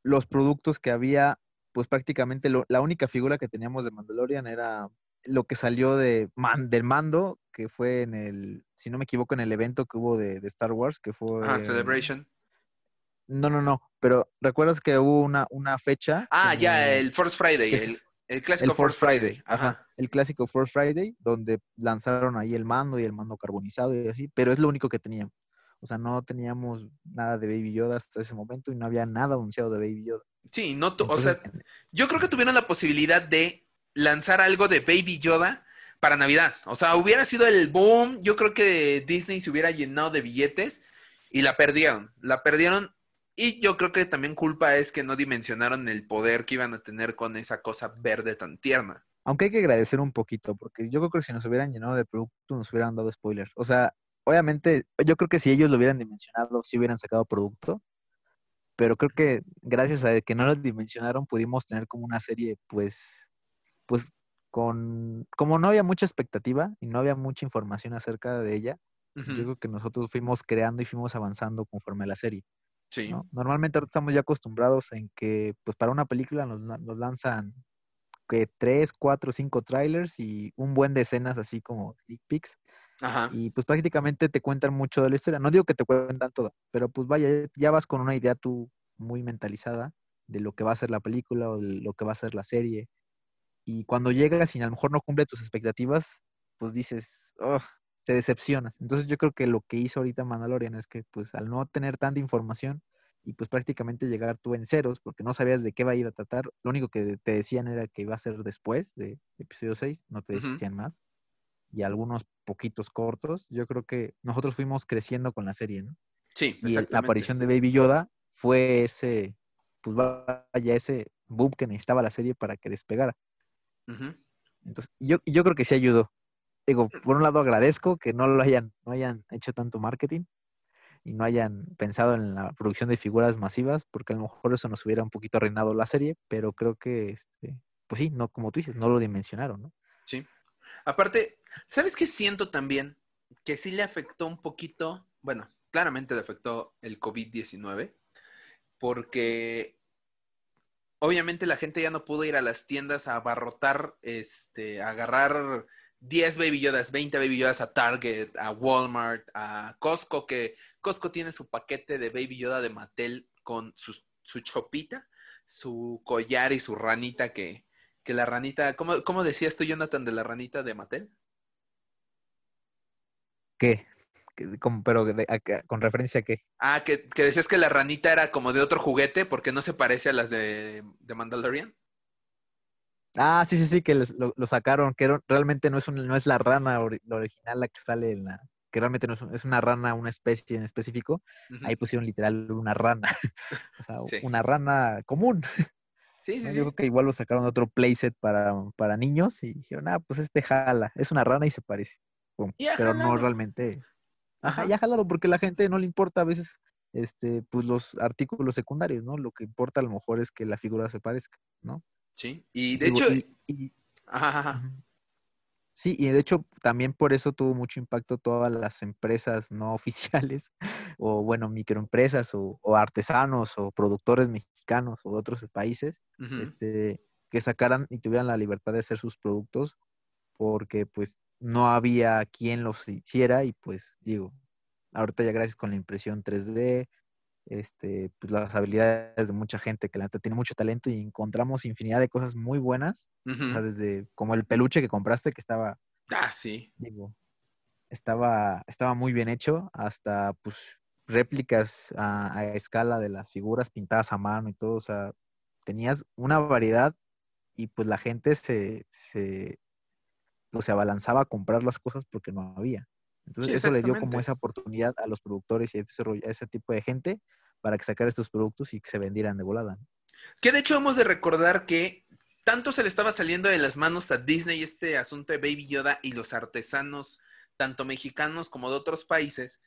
los productos que había, pues prácticamente la única figura que teníamos de Mandalorian era lo que salió de del mando, que fue en el, si no me equivoco, en el evento que hubo de, Star Wars, que fue... Ah, Celebration. No, no, no, pero ¿recuerdas que hubo una, una fecha? Ah, ya, el Force Friday, el, clásico Force Friday. Ajá. El clásico Force Friday, donde lanzaron ahí el mando y el mando carbonizado y así, pero es lo único que teníamos. O sea, no teníamos nada de Baby Yoda hasta ese momento y no había nada anunciado de Baby Yoda. Sí, no, o sea, yo creo que tuvieron la posibilidad de lanzar algo de Baby Yoda para Navidad. O sea, hubiera sido el boom. Yo creo que Disney se hubiera llenado de billetes y la perdieron. La perdieron. Y yo creo que también culpa es que no dimensionaron el poder que iban a tener con esa cosa verde tan tierna. Aunque hay que agradecer un poquito, porque yo creo que si nos hubieran llenado de producto, nos hubieran dado spoilers. O sea, obviamente, yo creo que si ellos lo hubieran dimensionado, sí hubieran sacado producto, pero creo que gracias a que no lo dimensionaron, pudimos tener como una serie, pues, pues, con, como no había mucha expectativa y no había mucha información acerca de ella, yo creo que nosotros fuimos creando y fuimos avanzando conforme a la serie. Sí. Normalmente ahora estamos ya acostumbrados en que, pues, para una película nos, nos lanzan que tres, cuatro, cinco trailers y un buen de escenas así como sneak peeks y pues prácticamente te cuentan mucho de la historia. No digo que te cuentan todo, pero pues vaya, ya vas con una idea tú muy mentalizada de lo que va a ser la película o de lo que va a ser la serie. Y cuando llegas y a lo mejor no cumple tus expectativas, pues dices, oh, te decepcionas. Entonces yo creo que lo que hizo ahorita Mandalorian es que pues al no tener tanta información y pues prácticamente llegar tú en ceros porque no sabías de qué va a ir a tratar, lo único que te decían era que iba a ser después de episodio 6, no te decían más y algunos poquitos cortos, yo creo que nosotros fuimos creciendo con la serie, ¿no? Sí, y la aparición de Baby Yoda fue ese, pues vaya, ese boom que necesitaba la serie para que despegara. Entonces, yo, yo creo que sí ayudó. Digo, por un lado agradezco que no lo hayan, no hayan hecho tanto marketing y no hayan pensado en la producción de figuras masivas, porque a lo mejor eso nos hubiera un poquito arruinado la serie, pero creo que, este, pues sí, no, como tú dices, no lo dimensionaron, ¿no? Sí. Aparte, ¿sabes qué siento también? Que sí le afectó un poquito, bueno, claramente le afectó el COVID-19, porque obviamente la gente ya no pudo ir a las tiendas a abarrotar, este, a agarrar 10 Baby Yodas, 20 Baby Yodas a Target, a Walmart, a Costco, que Costco tiene su paquete de Baby Yoda de Mattel con su, su chopita, su collar y su ranita que, que la ranita, ¿cómo, ¿cómo decías tú, Jonathan, de la ranita de Mattel? ¿Qué? pero con referencia a qué. Ah, que, decías que la ranita era como de otro juguete porque no se parece a las de, de Mandalorian. Ah, sí, sí, sí, que lo, sacaron, que realmente no es, no es la rana original la que sale en la, que realmente no es, una rana, una especie en específico, ahí pusieron literal una rana, <laughs> o sea, una rana común. Sí, sí, Yo creo que igual lo sacaron de otro playset para, para niños y dijeron, ah, pues este jala, es una rana y se parece. pero no realmente. Ajá, ya jalado, porque a la gente no le importa a veces este, pues los artículos secundarios, ¿no? Lo que importa a lo mejor es que la figura se parezca, ¿no? Sí, y de hecho... ajá, Sí, y de hecho también por eso tuvo mucho impacto todas las empresas no <laughs> oficiales, o bueno, microempresas, o, artesanos, o productores mexicanos, o de otros países, este, que sacaran y tuvieran la libertad de hacer sus productos, porque pues no había quien los hiciera y pues digo, ahorita ya gracias con la impresión 3D, este, pues las habilidades de mucha gente que la neta tiene mucho talento y encontramos infinidad de cosas muy buenas, desde como el peluche que compraste que estaba, ah, sí, digo, estaba, estaba muy bien hecho, hasta pues réplicas a, escala de las figuras pintadas a mano y todo, o sea, tenías una variedad y pues la gente se, se, pues, se abalanzaba a comprar las cosas porque no había. Entonces eso le dio como esa oportunidad a los productores y a ese, tipo de gente para que sacara estos productos y que se vendieran de volada. Que de hecho hemos de recordar que tanto se le estaba saliendo de las manos a Disney este asunto de Baby Yoda y los artesanos, tanto mexicanos como de otros países,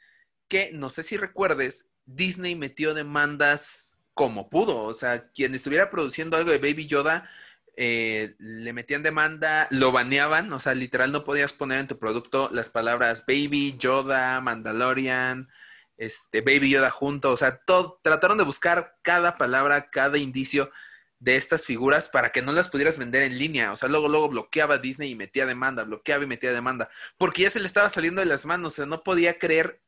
que no sé si recuerdes, Disney metió demandas como pudo. O sea, quien estuviera produciendo algo de Baby Yoda eh, le metían demanda, lo baneaban, o sea, literal no podías poner en tu producto las palabras Baby, Yoda, Mandalorian, este, Baby Yoda junto, o sea, todo, trataron de buscar cada palabra, cada indicio de estas figuras para que no las pudieras vender en línea, o sea, luego, luego bloqueaba Disney y metía demanda, bloqueaba y metía demanda, porque ya se le estaba saliendo de las manos, o sea, no podía creer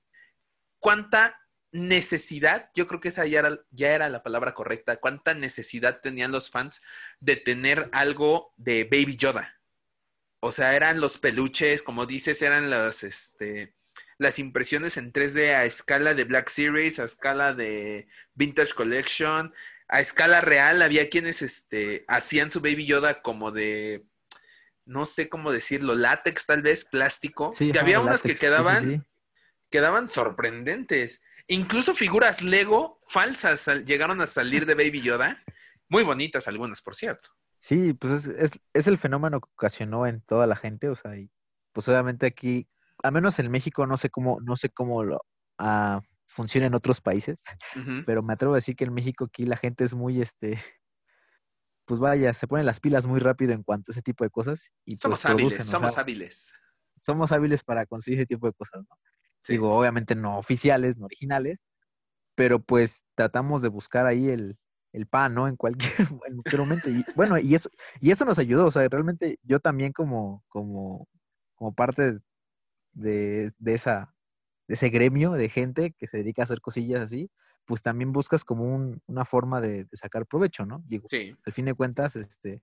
cuánta necesidad, yo creo que esa ya era, ya era, la palabra correcta, cuánta necesidad tenían los fans de tener algo de Baby Yoda. O sea, eran los peluches, como dices, eran las, este, las impresiones en 3D a escala de Black Series, a escala de Vintage Collection, a escala real. Había quienes este, hacían su Baby Yoda como de, no sé cómo decirlo, látex tal vez, plástico. y había unas que quedaban, quedaban sorprendentes. Incluso figuras Lego falsas llegaron a salir de Baby Yoda. Muy bonitas algunas, por cierto. Sí, pues es, el fenómeno que ocasionó en toda la gente, o sea, y pues obviamente aquí, al menos en México, no sé cómo, no sé cómo lo, uh, funciona en otros países, pero me atrevo a decir que en México aquí la gente es muy, este, pues vaya, se ponen las pilas muy rápido en cuanto a ese tipo de cosas. Y pues somos hábiles, somos hábiles. Somos hábiles para conseguir ese tipo de cosas, ¿no? Digo, obviamente no oficiales, no originales, pero pues tratamos de buscar ahí el, pan, ¿no? <laughs> En cualquier, momento. Y bueno, y eso, y eso nos ayudó. O sea, realmente yo también como, como, como parte de, de, esa, de ese gremio de gente que se dedica a hacer cosillas así, pues también buscas como una forma de, de, sacar provecho, ¿no? Digo, al fin de cuentas, este,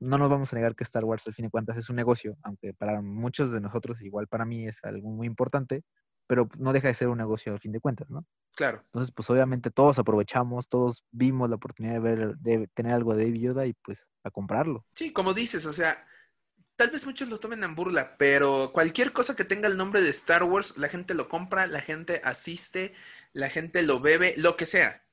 no nos vamos a negar que Star Wars al fin de cuentas es un negocio, aunque para muchos de nosotros, igual para mí es algo muy importante, pero no deja de ser un negocio al fin de cuentas, ¿no? Claro. Entonces, pues obviamente todos aprovechamos, todos vimos la oportunidad de ver, de tener algo de Yoda y pues a comprarlo. Sí, como dices, o sea, tal vez muchos lo tomen en burla, pero cualquier cosa que tenga el nombre de Star Wars, la gente lo compra, la gente asiste, la gente lo bebe, lo que sea.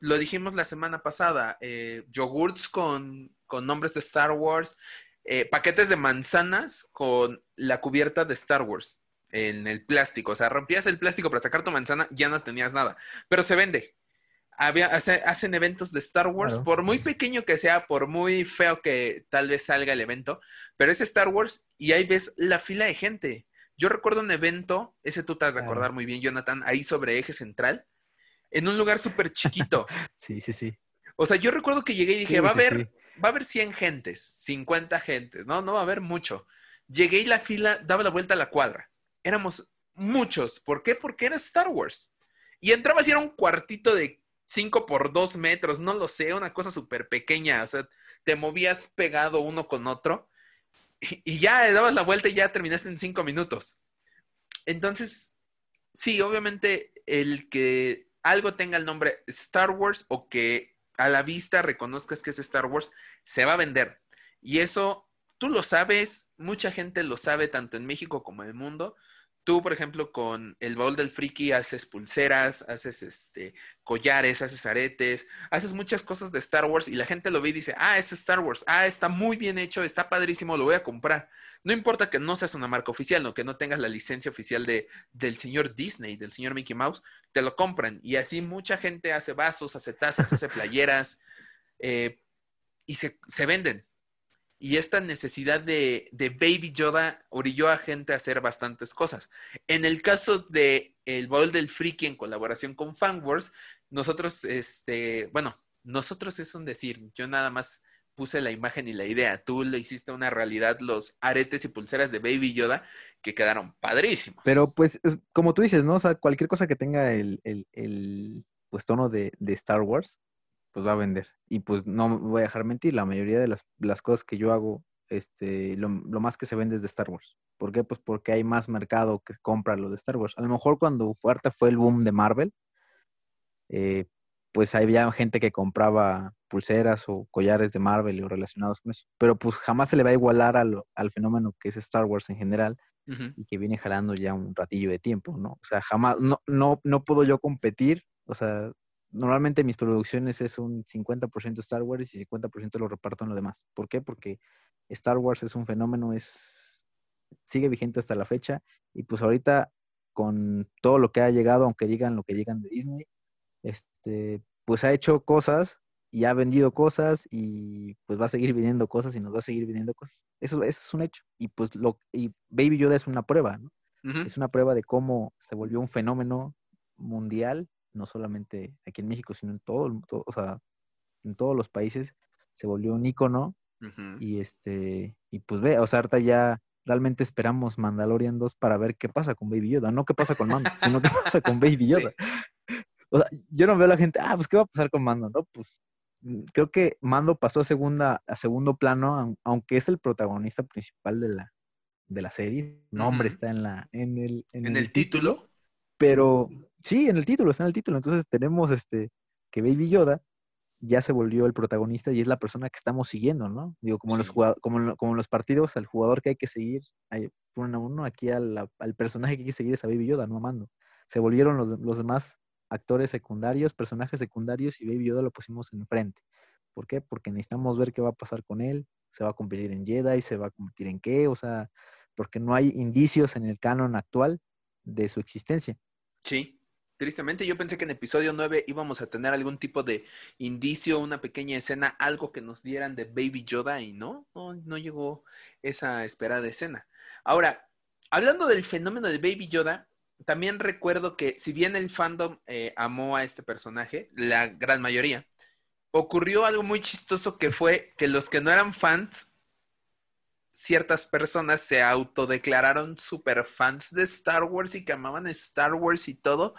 Lo dijimos la semana pasada, eh, yogurts con con nombres de Star Wars, eh, paquetes de manzanas con la cubierta de Star Wars en el plástico. O sea, rompías el plástico para sacar tu manzana, ya no tenías nada. Pero se vende. Había, hacen eventos de Star Wars, por muy pequeño que sea, por muy feo que tal vez salga el evento, pero es Star Wars y ahí ves la fila de gente. Yo recuerdo un evento, ese tú te has de acordar muy bien, Jonathan, ahí sobre eje central, en un lugar súper chiquito. <laughs> sí, sí, sí. O sea, yo recuerdo que llegué y dije, va a haber va a haber 100 gentes, 50 gentes, ¿no? No va a haber mucho. Llegué y la fila daba la vuelta a la cuadra. Éramos muchos. ¿Por qué? Porque era Star Wars. Y entrabas y era un cuartito de 5 por 2 metros, no lo sé, una cosa súper pequeña. O sea, te movías pegado uno con otro y, ya le dabas la vuelta y ya terminaste en 5 minutos. Entonces, sí, obviamente el que algo tenga el nombre Star Wars o que a la vista reconozcas que es Star Wars, se va a vender. Y eso tú lo sabes, mucha gente lo sabe tanto en México como en el mundo. Tú, por ejemplo, con el bowl del friki haces pulseras, haces este collares, haces aretes, haces muchas cosas de Star Wars y la gente lo ve y dice, ah, es Star Wars, ah, está muy bien hecho, está padrísimo, lo voy a comprar. No importa que no seas una marca oficial, no que no tengas la licencia oficial de, del señor Disney, del señor Mickey Mouse, te lo compran. Y así mucha gente hace vasos, hace tazas, hace playeras eh, y se, se venden. Y esta necesidad de, Baby Yoda orilló a gente a hacer bastantes cosas. En el caso de el Bowl del Freaky en colaboración con Fanwars, nosotros, este, bueno, nosotros es un decir, yo nada más puse la imagen y la idea. Tú le hiciste una realidad los aretes y pulseras de Baby Yoda que quedaron padrísimos. Pero pues, como tú dices, ¿no? O sea, cualquier cosa que tenga el, el, el pues, tono de, de Star Wars, pues va a vender. Y pues no voy a dejar mentir, la mayoría de las, cosas que yo hago, este, lo, más que se vende es de Star Wars. ¿Por qué? Pues porque hay más mercado que compra lo de Star Wars. A lo mejor cuando fuerte fue el boom de Marvel, eh, pues había gente que compraba pulseras o collares de Marvel o relacionados con eso. Pero pues jamás se le va a igualar al, al fenómeno que es Star Wars en general y que viene jalando ya un ratillo de tiempo, ¿no? O sea, jamás, no, no, no puedo yo competir, o sea, normalmente mis producciones es un 50% Star Wars y 50% lo reparto en lo demás. ¿Por qué? Porque Star Wars es un fenómeno, es sigue vigente hasta la fecha y pues ahorita con todo lo que ha llegado, aunque digan lo que digan de Disney, este, pues ha hecho cosas y ha vendido cosas y pues va a seguir vendiendo cosas y nos va a seguir vendiendo cosas. Eso, eso es un hecho. Y pues lo y Baby Yoda es una prueba, ¿no? Es una prueba de cómo se volvió un fenómeno mundial no solamente aquí en México, sino en todo, o sea, en todos los países, se volvió un icono. Y este, y pues ve, o sea, ahorita ya realmente esperamos Mandalorian 2 para ver qué pasa con Baby Yoda, no qué pasa con Mando, sino qué pasa con Baby Yoda. O sea, yo no veo a la gente, ah, pues qué va a pasar con Mando, ¿no? Pues mm, creo que Mando pasó a segunda, a segundo plano, aunque es el protagonista principal de la, de la serie. nombre está en la, en el, en, el, título. Pero Sí, en el título, está en el título. Entonces tenemos este que Baby Yoda ya se volvió el protagonista y es la persona que estamos siguiendo, ¿no? Digo, como, los, como, como los partidos, al jugador que hay que seguir, hay, uno a uno, aquí al, personaje que hay que seguir es a Baby Yoda, no a Mando. Se volvieron los, los demás actores secundarios, personajes secundarios y Baby Yoda lo pusimos enfrente. ¿Por qué? Porque necesitamos ver qué va a pasar con él, se va a convertir en Jedi, se va a convertir en qué, o sea, porque no hay indicios en el canon actual de su existencia. Sí. Tristemente yo pensé que en episodio 9 íbamos a tener algún tipo de indicio, una pequeña escena, algo que nos dieran de Baby Yoda y no, no, llegó esa esperada escena. Ahora, hablando del fenómeno de Baby Yoda, también recuerdo que si bien el fandom eh, amó a este personaje, la gran mayoría, ocurrió algo muy chistoso que fue que los que no eran fans, ciertas personas se autodeclararon super fans de Star Wars y que amaban Star Wars y todo,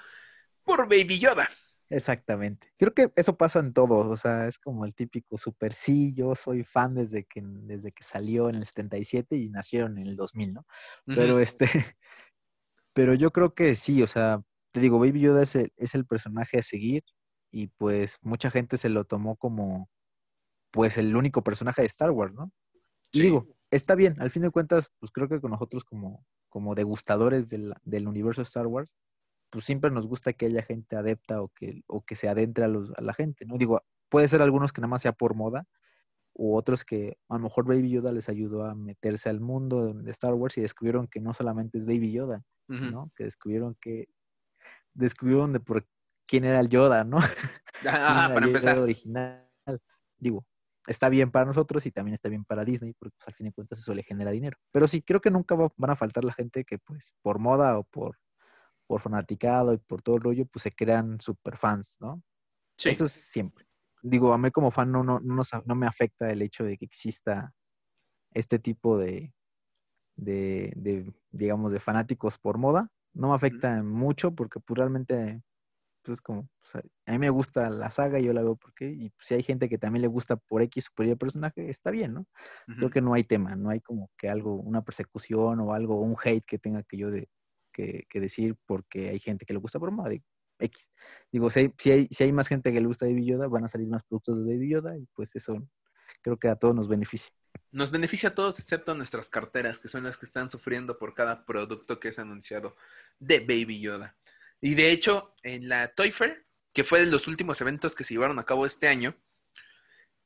por Baby Yoda. Exactamente. Creo que eso pasa en todos, o sea, es como el típico super sí, yo soy fan desde que, desde que salió en el 77 y nacieron en el 2000, ¿no? Pero este, <laughs> pero yo creo que sí, o sea, te digo, Baby Yoda es el, es el personaje a seguir y pues mucha gente se lo tomó como pues el único personaje de Star Wars, ¿no? Y digo, está bien, al fin de cuentas, pues creo que con nosotros como, como degustadores del, del universo Star Wars, pues siempre nos gusta que haya gente adepta o que, o que se adentre a, los, a la gente, ¿no? Digo, puede ser algunos que nada más sea por moda, u otros que a lo mejor Baby Yoda les ayudó a meterse al mundo de, Star Wars y descubrieron que no solamente es Baby Yoda, ¿no? Que descubrieron que descubrieron de por quién era el Yoda, ¿no? <laughs> Ah, <laughs> para empezar. original. Digo, está bien para nosotros y también está bien para Disney, porque pues, al fin de cuentas eso le genera dinero. Pero sí, creo que nunca van a faltar la gente que pues por moda o por por fanaticado y por todo el rollo, pues se crean super fans, ¿no? Sí. Eso es siempre. Digo, a mí como fan no, no, no, me afecta el hecho de que exista este tipo de, de, de, digamos, de fanáticos por moda. No me afecta mucho porque pues, realmente, pues como, a mí me gusta la saga y yo la veo porque, y pues, si hay gente que también le gusta por X o por Y el personaje, está bien, ¿no? Creo que no hay tema, no hay como que algo, una persecución o algo, un hate que tenga que yo de, que, decir porque hay gente que le gusta por moda. Digo, X. Digo, si hay, si hay, si hay más gente que le gusta Baby Yoda, van a salir más productos de Baby Yoda y pues eso creo que a todos nos beneficia. Nos beneficia a todos excepto a nuestras carteras, que son las que están sufriendo por cada producto que es anunciado de Baby Yoda. Y de hecho, en la Toy Fair, que fue de los últimos eventos que se llevaron a cabo este año,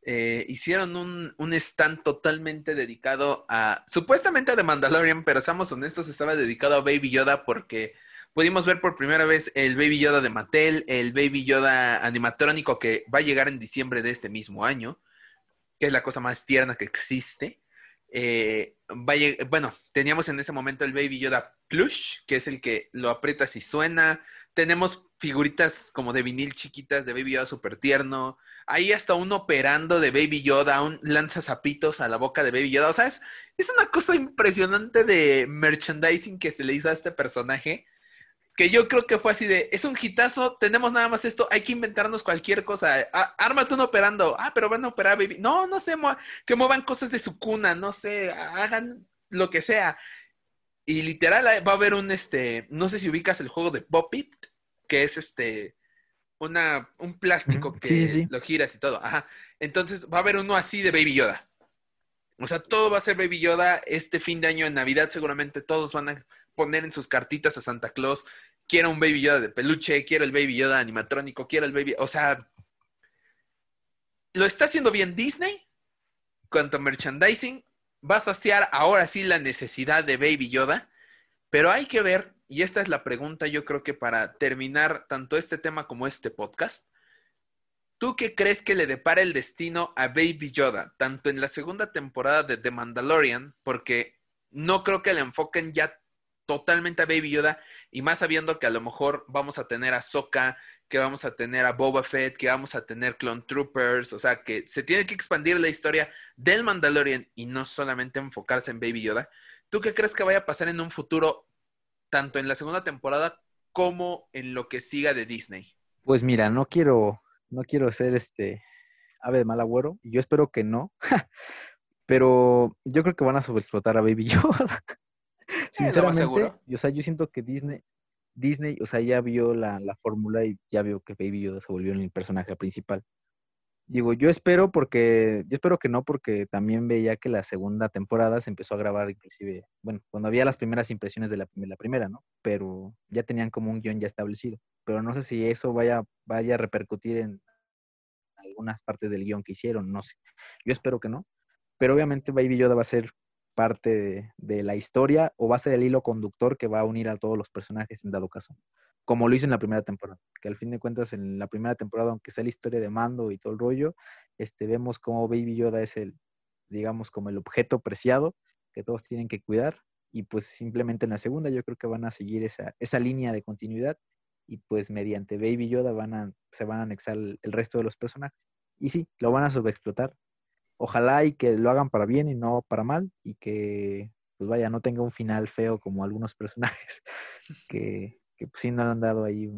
eh, hicieron un, un, stand totalmente dedicado a, supuestamente a The Mandalorian, pero seamos honestos, estaba dedicado a Baby Yoda porque pudimos ver por primera vez el Baby Yoda de Mattel, el Baby Yoda animatrónico que va a llegar en diciembre de este mismo año que es la cosa más tierna que existe. Eh, bueno, teníamos en ese momento el Baby Yoda Plush, que es el que lo aprietas y suena. Tenemos figuritas como de vinil chiquitas de Baby Yoda súper tierno. Hay hasta un operando de Baby Yoda, un lanza zapitos a la boca de Baby Yoda. O sea, es una cosa impresionante de merchandising que se le hizo a este personaje que yo creo que fue así de, es un hitazo, tenemos nada más esto, hay que inventarnos cualquier cosa. Ah, ármate un operando. Ah, pero van a operar, baby. No, no sé, que muevan cosas de su cuna, no sé, hagan lo que sea. Y literal va a haber un, este, no sé si ubicas el juego de Pop It, que es este, una, un plástico que lo giras y todo. Ajá. Entonces va a haber uno así de Baby Yoda. O sea, todo va a ser Baby Yoda este fin de año en Navidad, seguramente todos van a poner en sus cartitas a Santa Claus, quiero un Baby Yoda de peluche, quiero el Baby Yoda animatrónico, quiero el Baby, o sea, lo está haciendo bien Disney. Cuanto a merchandising, va a saciar ahora sí la necesidad de Baby Yoda, pero hay que ver, y esta es la pregunta yo creo que para terminar tanto este tema como este podcast, ¿tú qué crees que le depara el destino a Baby Yoda, tanto en la segunda temporada de The Mandalorian, porque no creo que le enfoquen ya totalmente a Baby Yoda y más sabiendo que a lo mejor vamos a tener a Sokka, que vamos a tener a Boba Fett, que vamos a tener Clone Troopers, o sea, que se tiene que expandir la historia del Mandalorian y no solamente enfocarse en Baby Yoda. ¿Tú qué crees que vaya a pasar en un futuro, tanto en la segunda temporada como en lo que siga de Disney? Pues mira, no quiero, no quiero ser este ave de mal agüero, y yo espero que no, <laughs> pero yo creo que van a sobreexplotar a Baby <laughs> Yoda. Sinceramente, o sea, yo siento que Disney, Disney, o sea, ya vio la, fórmula y ya vio que Baby Yoda se volvió el personaje principal. Digo, yo espero porque, yo espero que no, porque también veía que la segunda temporada se empezó a grabar inclusive, bueno, cuando había las primeras impresiones de la, primera, ¿no? Pero ya tenían como un guion ya establecido. Pero no sé si eso vaya, vaya a repercutir en algunas partes del guion que hicieron, no sé. Yo espero que no. Pero obviamente Baby Yoda va a ser parte de, la historia o va a ser el hilo conductor que va a unir a todos los personajes en dado caso, como lo hizo en la primera temporada, que al fin de cuentas en la primera temporada, aunque sea la historia de Mando y todo el rollo, este, vemos como Baby Yoda es el, digamos, como el objeto preciado que todos tienen que cuidar y pues simplemente en la segunda yo creo que van a seguir esa, línea de continuidad y pues mediante Baby Yoda se van a anexar el, el resto de los personajes. Y sí, lo van a sobreexplotar, ojalá y que lo hagan para bien y no para mal y que pues vaya, no tenga un final feo como algunos personajes <laughs> que, que pues, sí no le han dado ahí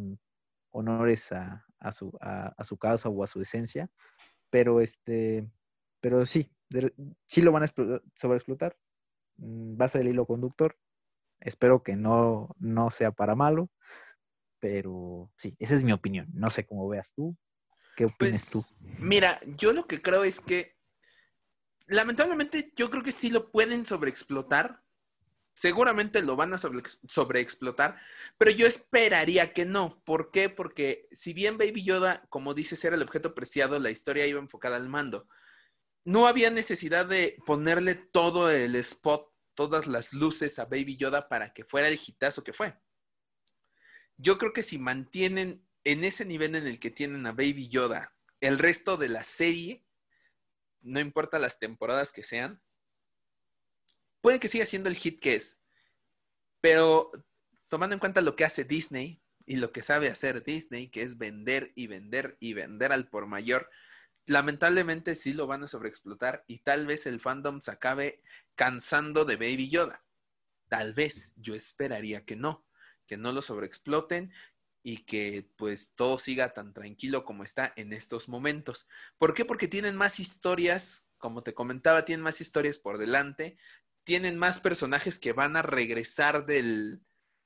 honores a, su, a, su causa o a su esencia, pero este, pero sí, sí lo van a sobreexplotar, mm, va a ser el hilo conductor, espero que no, no sea para malo, pero sí, esa es mi opinión, no sé cómo veas tú, ¿qué opinas tú? Pues, mira, yo lo que creo es que lamentablemente yo creo que sí lo pueden sobreexplotar. Seguramente lo van a sobreexplotar, pero yo esperaría que no. ¿Por qué? Porque si bien Baby Yoda, como dices, era el objeto preciado, la historia iba enfocada al mando. No había necesidad de ponerle todo el spot, todas las luces a Baby Yoda para que fuera el hitazo que fue. Yo creo que si mantienen en ese nivel en el que tienen a Baby Yoda el resto de la serie, no importa las temporadas que sean, puede que siga siendo el hit que es. Pero tomando en cuenta lo que hace Disney y lo que sabe hacer Disney, que es vender y vender y vender al por mayor, lamentablemente sí lo van a sobreexplotar y tal vez el fandom se acabe cansando de Baby Yoda. Tal vez, yo esperaría que no, que no lo sobreexploten y que pues todo siga tan tranquilo como está en estos momentos. ¿Por qué? Porque tienen más historias, como te comentaba, tienen más historias por delante, tienen más personajes que van a regresar del,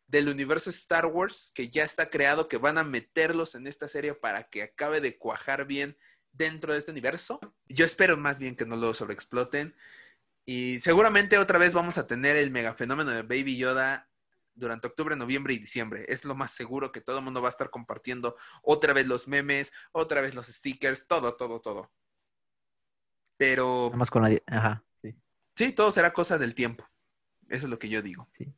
del universo Star Wars que ya está creado, que van a meterlos en esta serie para que acabe de cuajar bien dentro de este universo. Yo espero más bien que no lo sobreexploten. Y seguramente otra vez vamos a tener el mega fenómeno de Baby Yoda durante octubre, noviembre y diciembre. Es lo más seguro que todo el mundo va a estar compartiendo otra vez los memes, otra vez los stickers, todo, todo, todo. Pero... Nada más con la... Ajá, sí. Sí, todo será cosa del tiempo. Eso es lo que yo digo. Sí.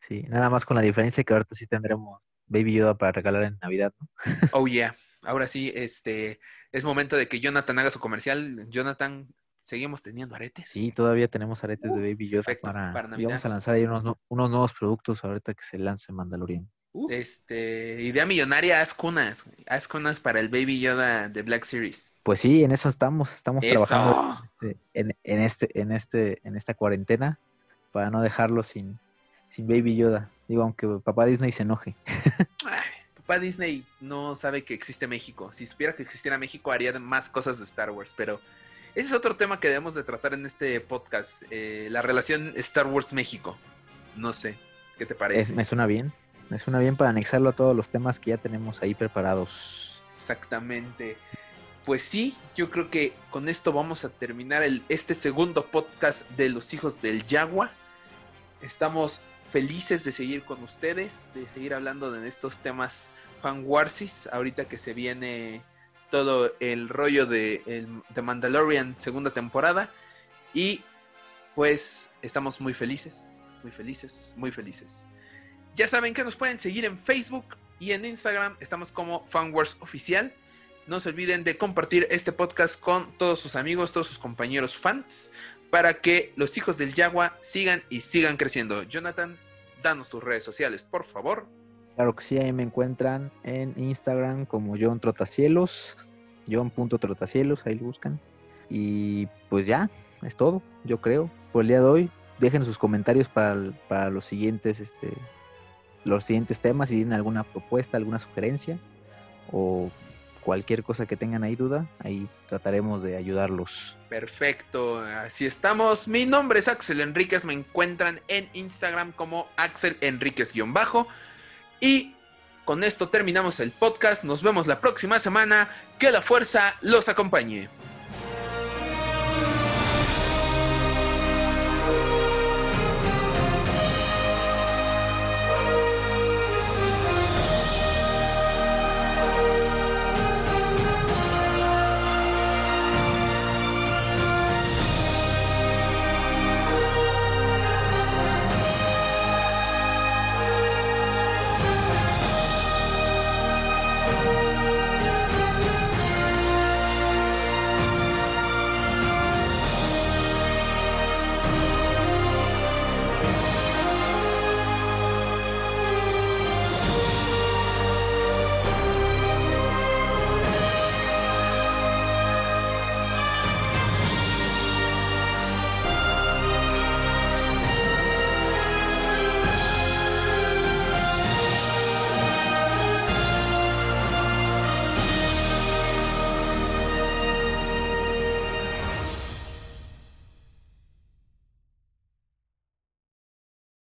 Sí, nada más con la diferencia que ahorita sí tendremos Baby Yoda para regalar en Navidad, ¿no? Oh, yeah. Ahora sí, este, es momento de que Jonathan haga su comercial. Jonathan, ¿seguimos teniendo aretes? Sí, todavía tenemos aretes de Baby Yoda para, y vamos a lanzar ahí unos, unos, nuevos productos ahorita que se lance Mandalorian. Uh. Este, idea millonaria, haz cunas, haz cunas para el Baby Yoda de Black Series. Pues sí, en eso estamos, estamos trabajando en, en, este, en este, en esta cuarentena para no dejarlo sin, sin Baby Yoda. Digo, aunque papá Disney se enoje. <laughs> papá Disney no sabe que existe México. Si supiera que existiera México, haría más cosas de Star Wars, pero ese es otro tema que debemos de tratar en este podcast, eh, la relación Star Wars-México. No sé, ¿qué te parece? me suena bien, me suena bien para anexarlo a todos los temas que ya tenemos ahí preparados. Exactamente. Pues sí, yo creo que con esto vamos a terminar el, este segundo podcast de los hijos del Yagua. Estamos felices de seguir con ustedes, de seguir hablando de estos temas fanwarsis, ahorita que se viene todo el rollo de, de Mandalorian segunda temporada. Y pues estamos muy felices, muy felices, muy felices. Ya saben que nos pueden seguir en Facebook y en Instagram, estamos como Fanwars Oficial. No se olviden de compartir este podcast con todos sus amigos, todos sus compañeros fans para que los hijos del Yagua sigan y sigan creciendo. Jonathan, danos tus redes sociales, por favor. Claro que sí, ahí me encuentran en Instagram como John Trotacielos, John.trotacielos, ahí lo buscan. Y pues ya, es todo, yo creo. Por el día de hoy, dejen sus comentarios para, para los siguientes, este, los siguientes temas, si tienen alguna propuesta, alguna sugerencia, o cualquier cosa que tengan ahí duda, ahí trataremos de ayudarlos. Perfecto, así estamos. Mi nombre es Axel Enríquez, me encuentran en Instagram como Axel Enríquez-bajo. Y con esto terminamos el podcast, nos vemos la próxima semana, que la fuerza los acompañe.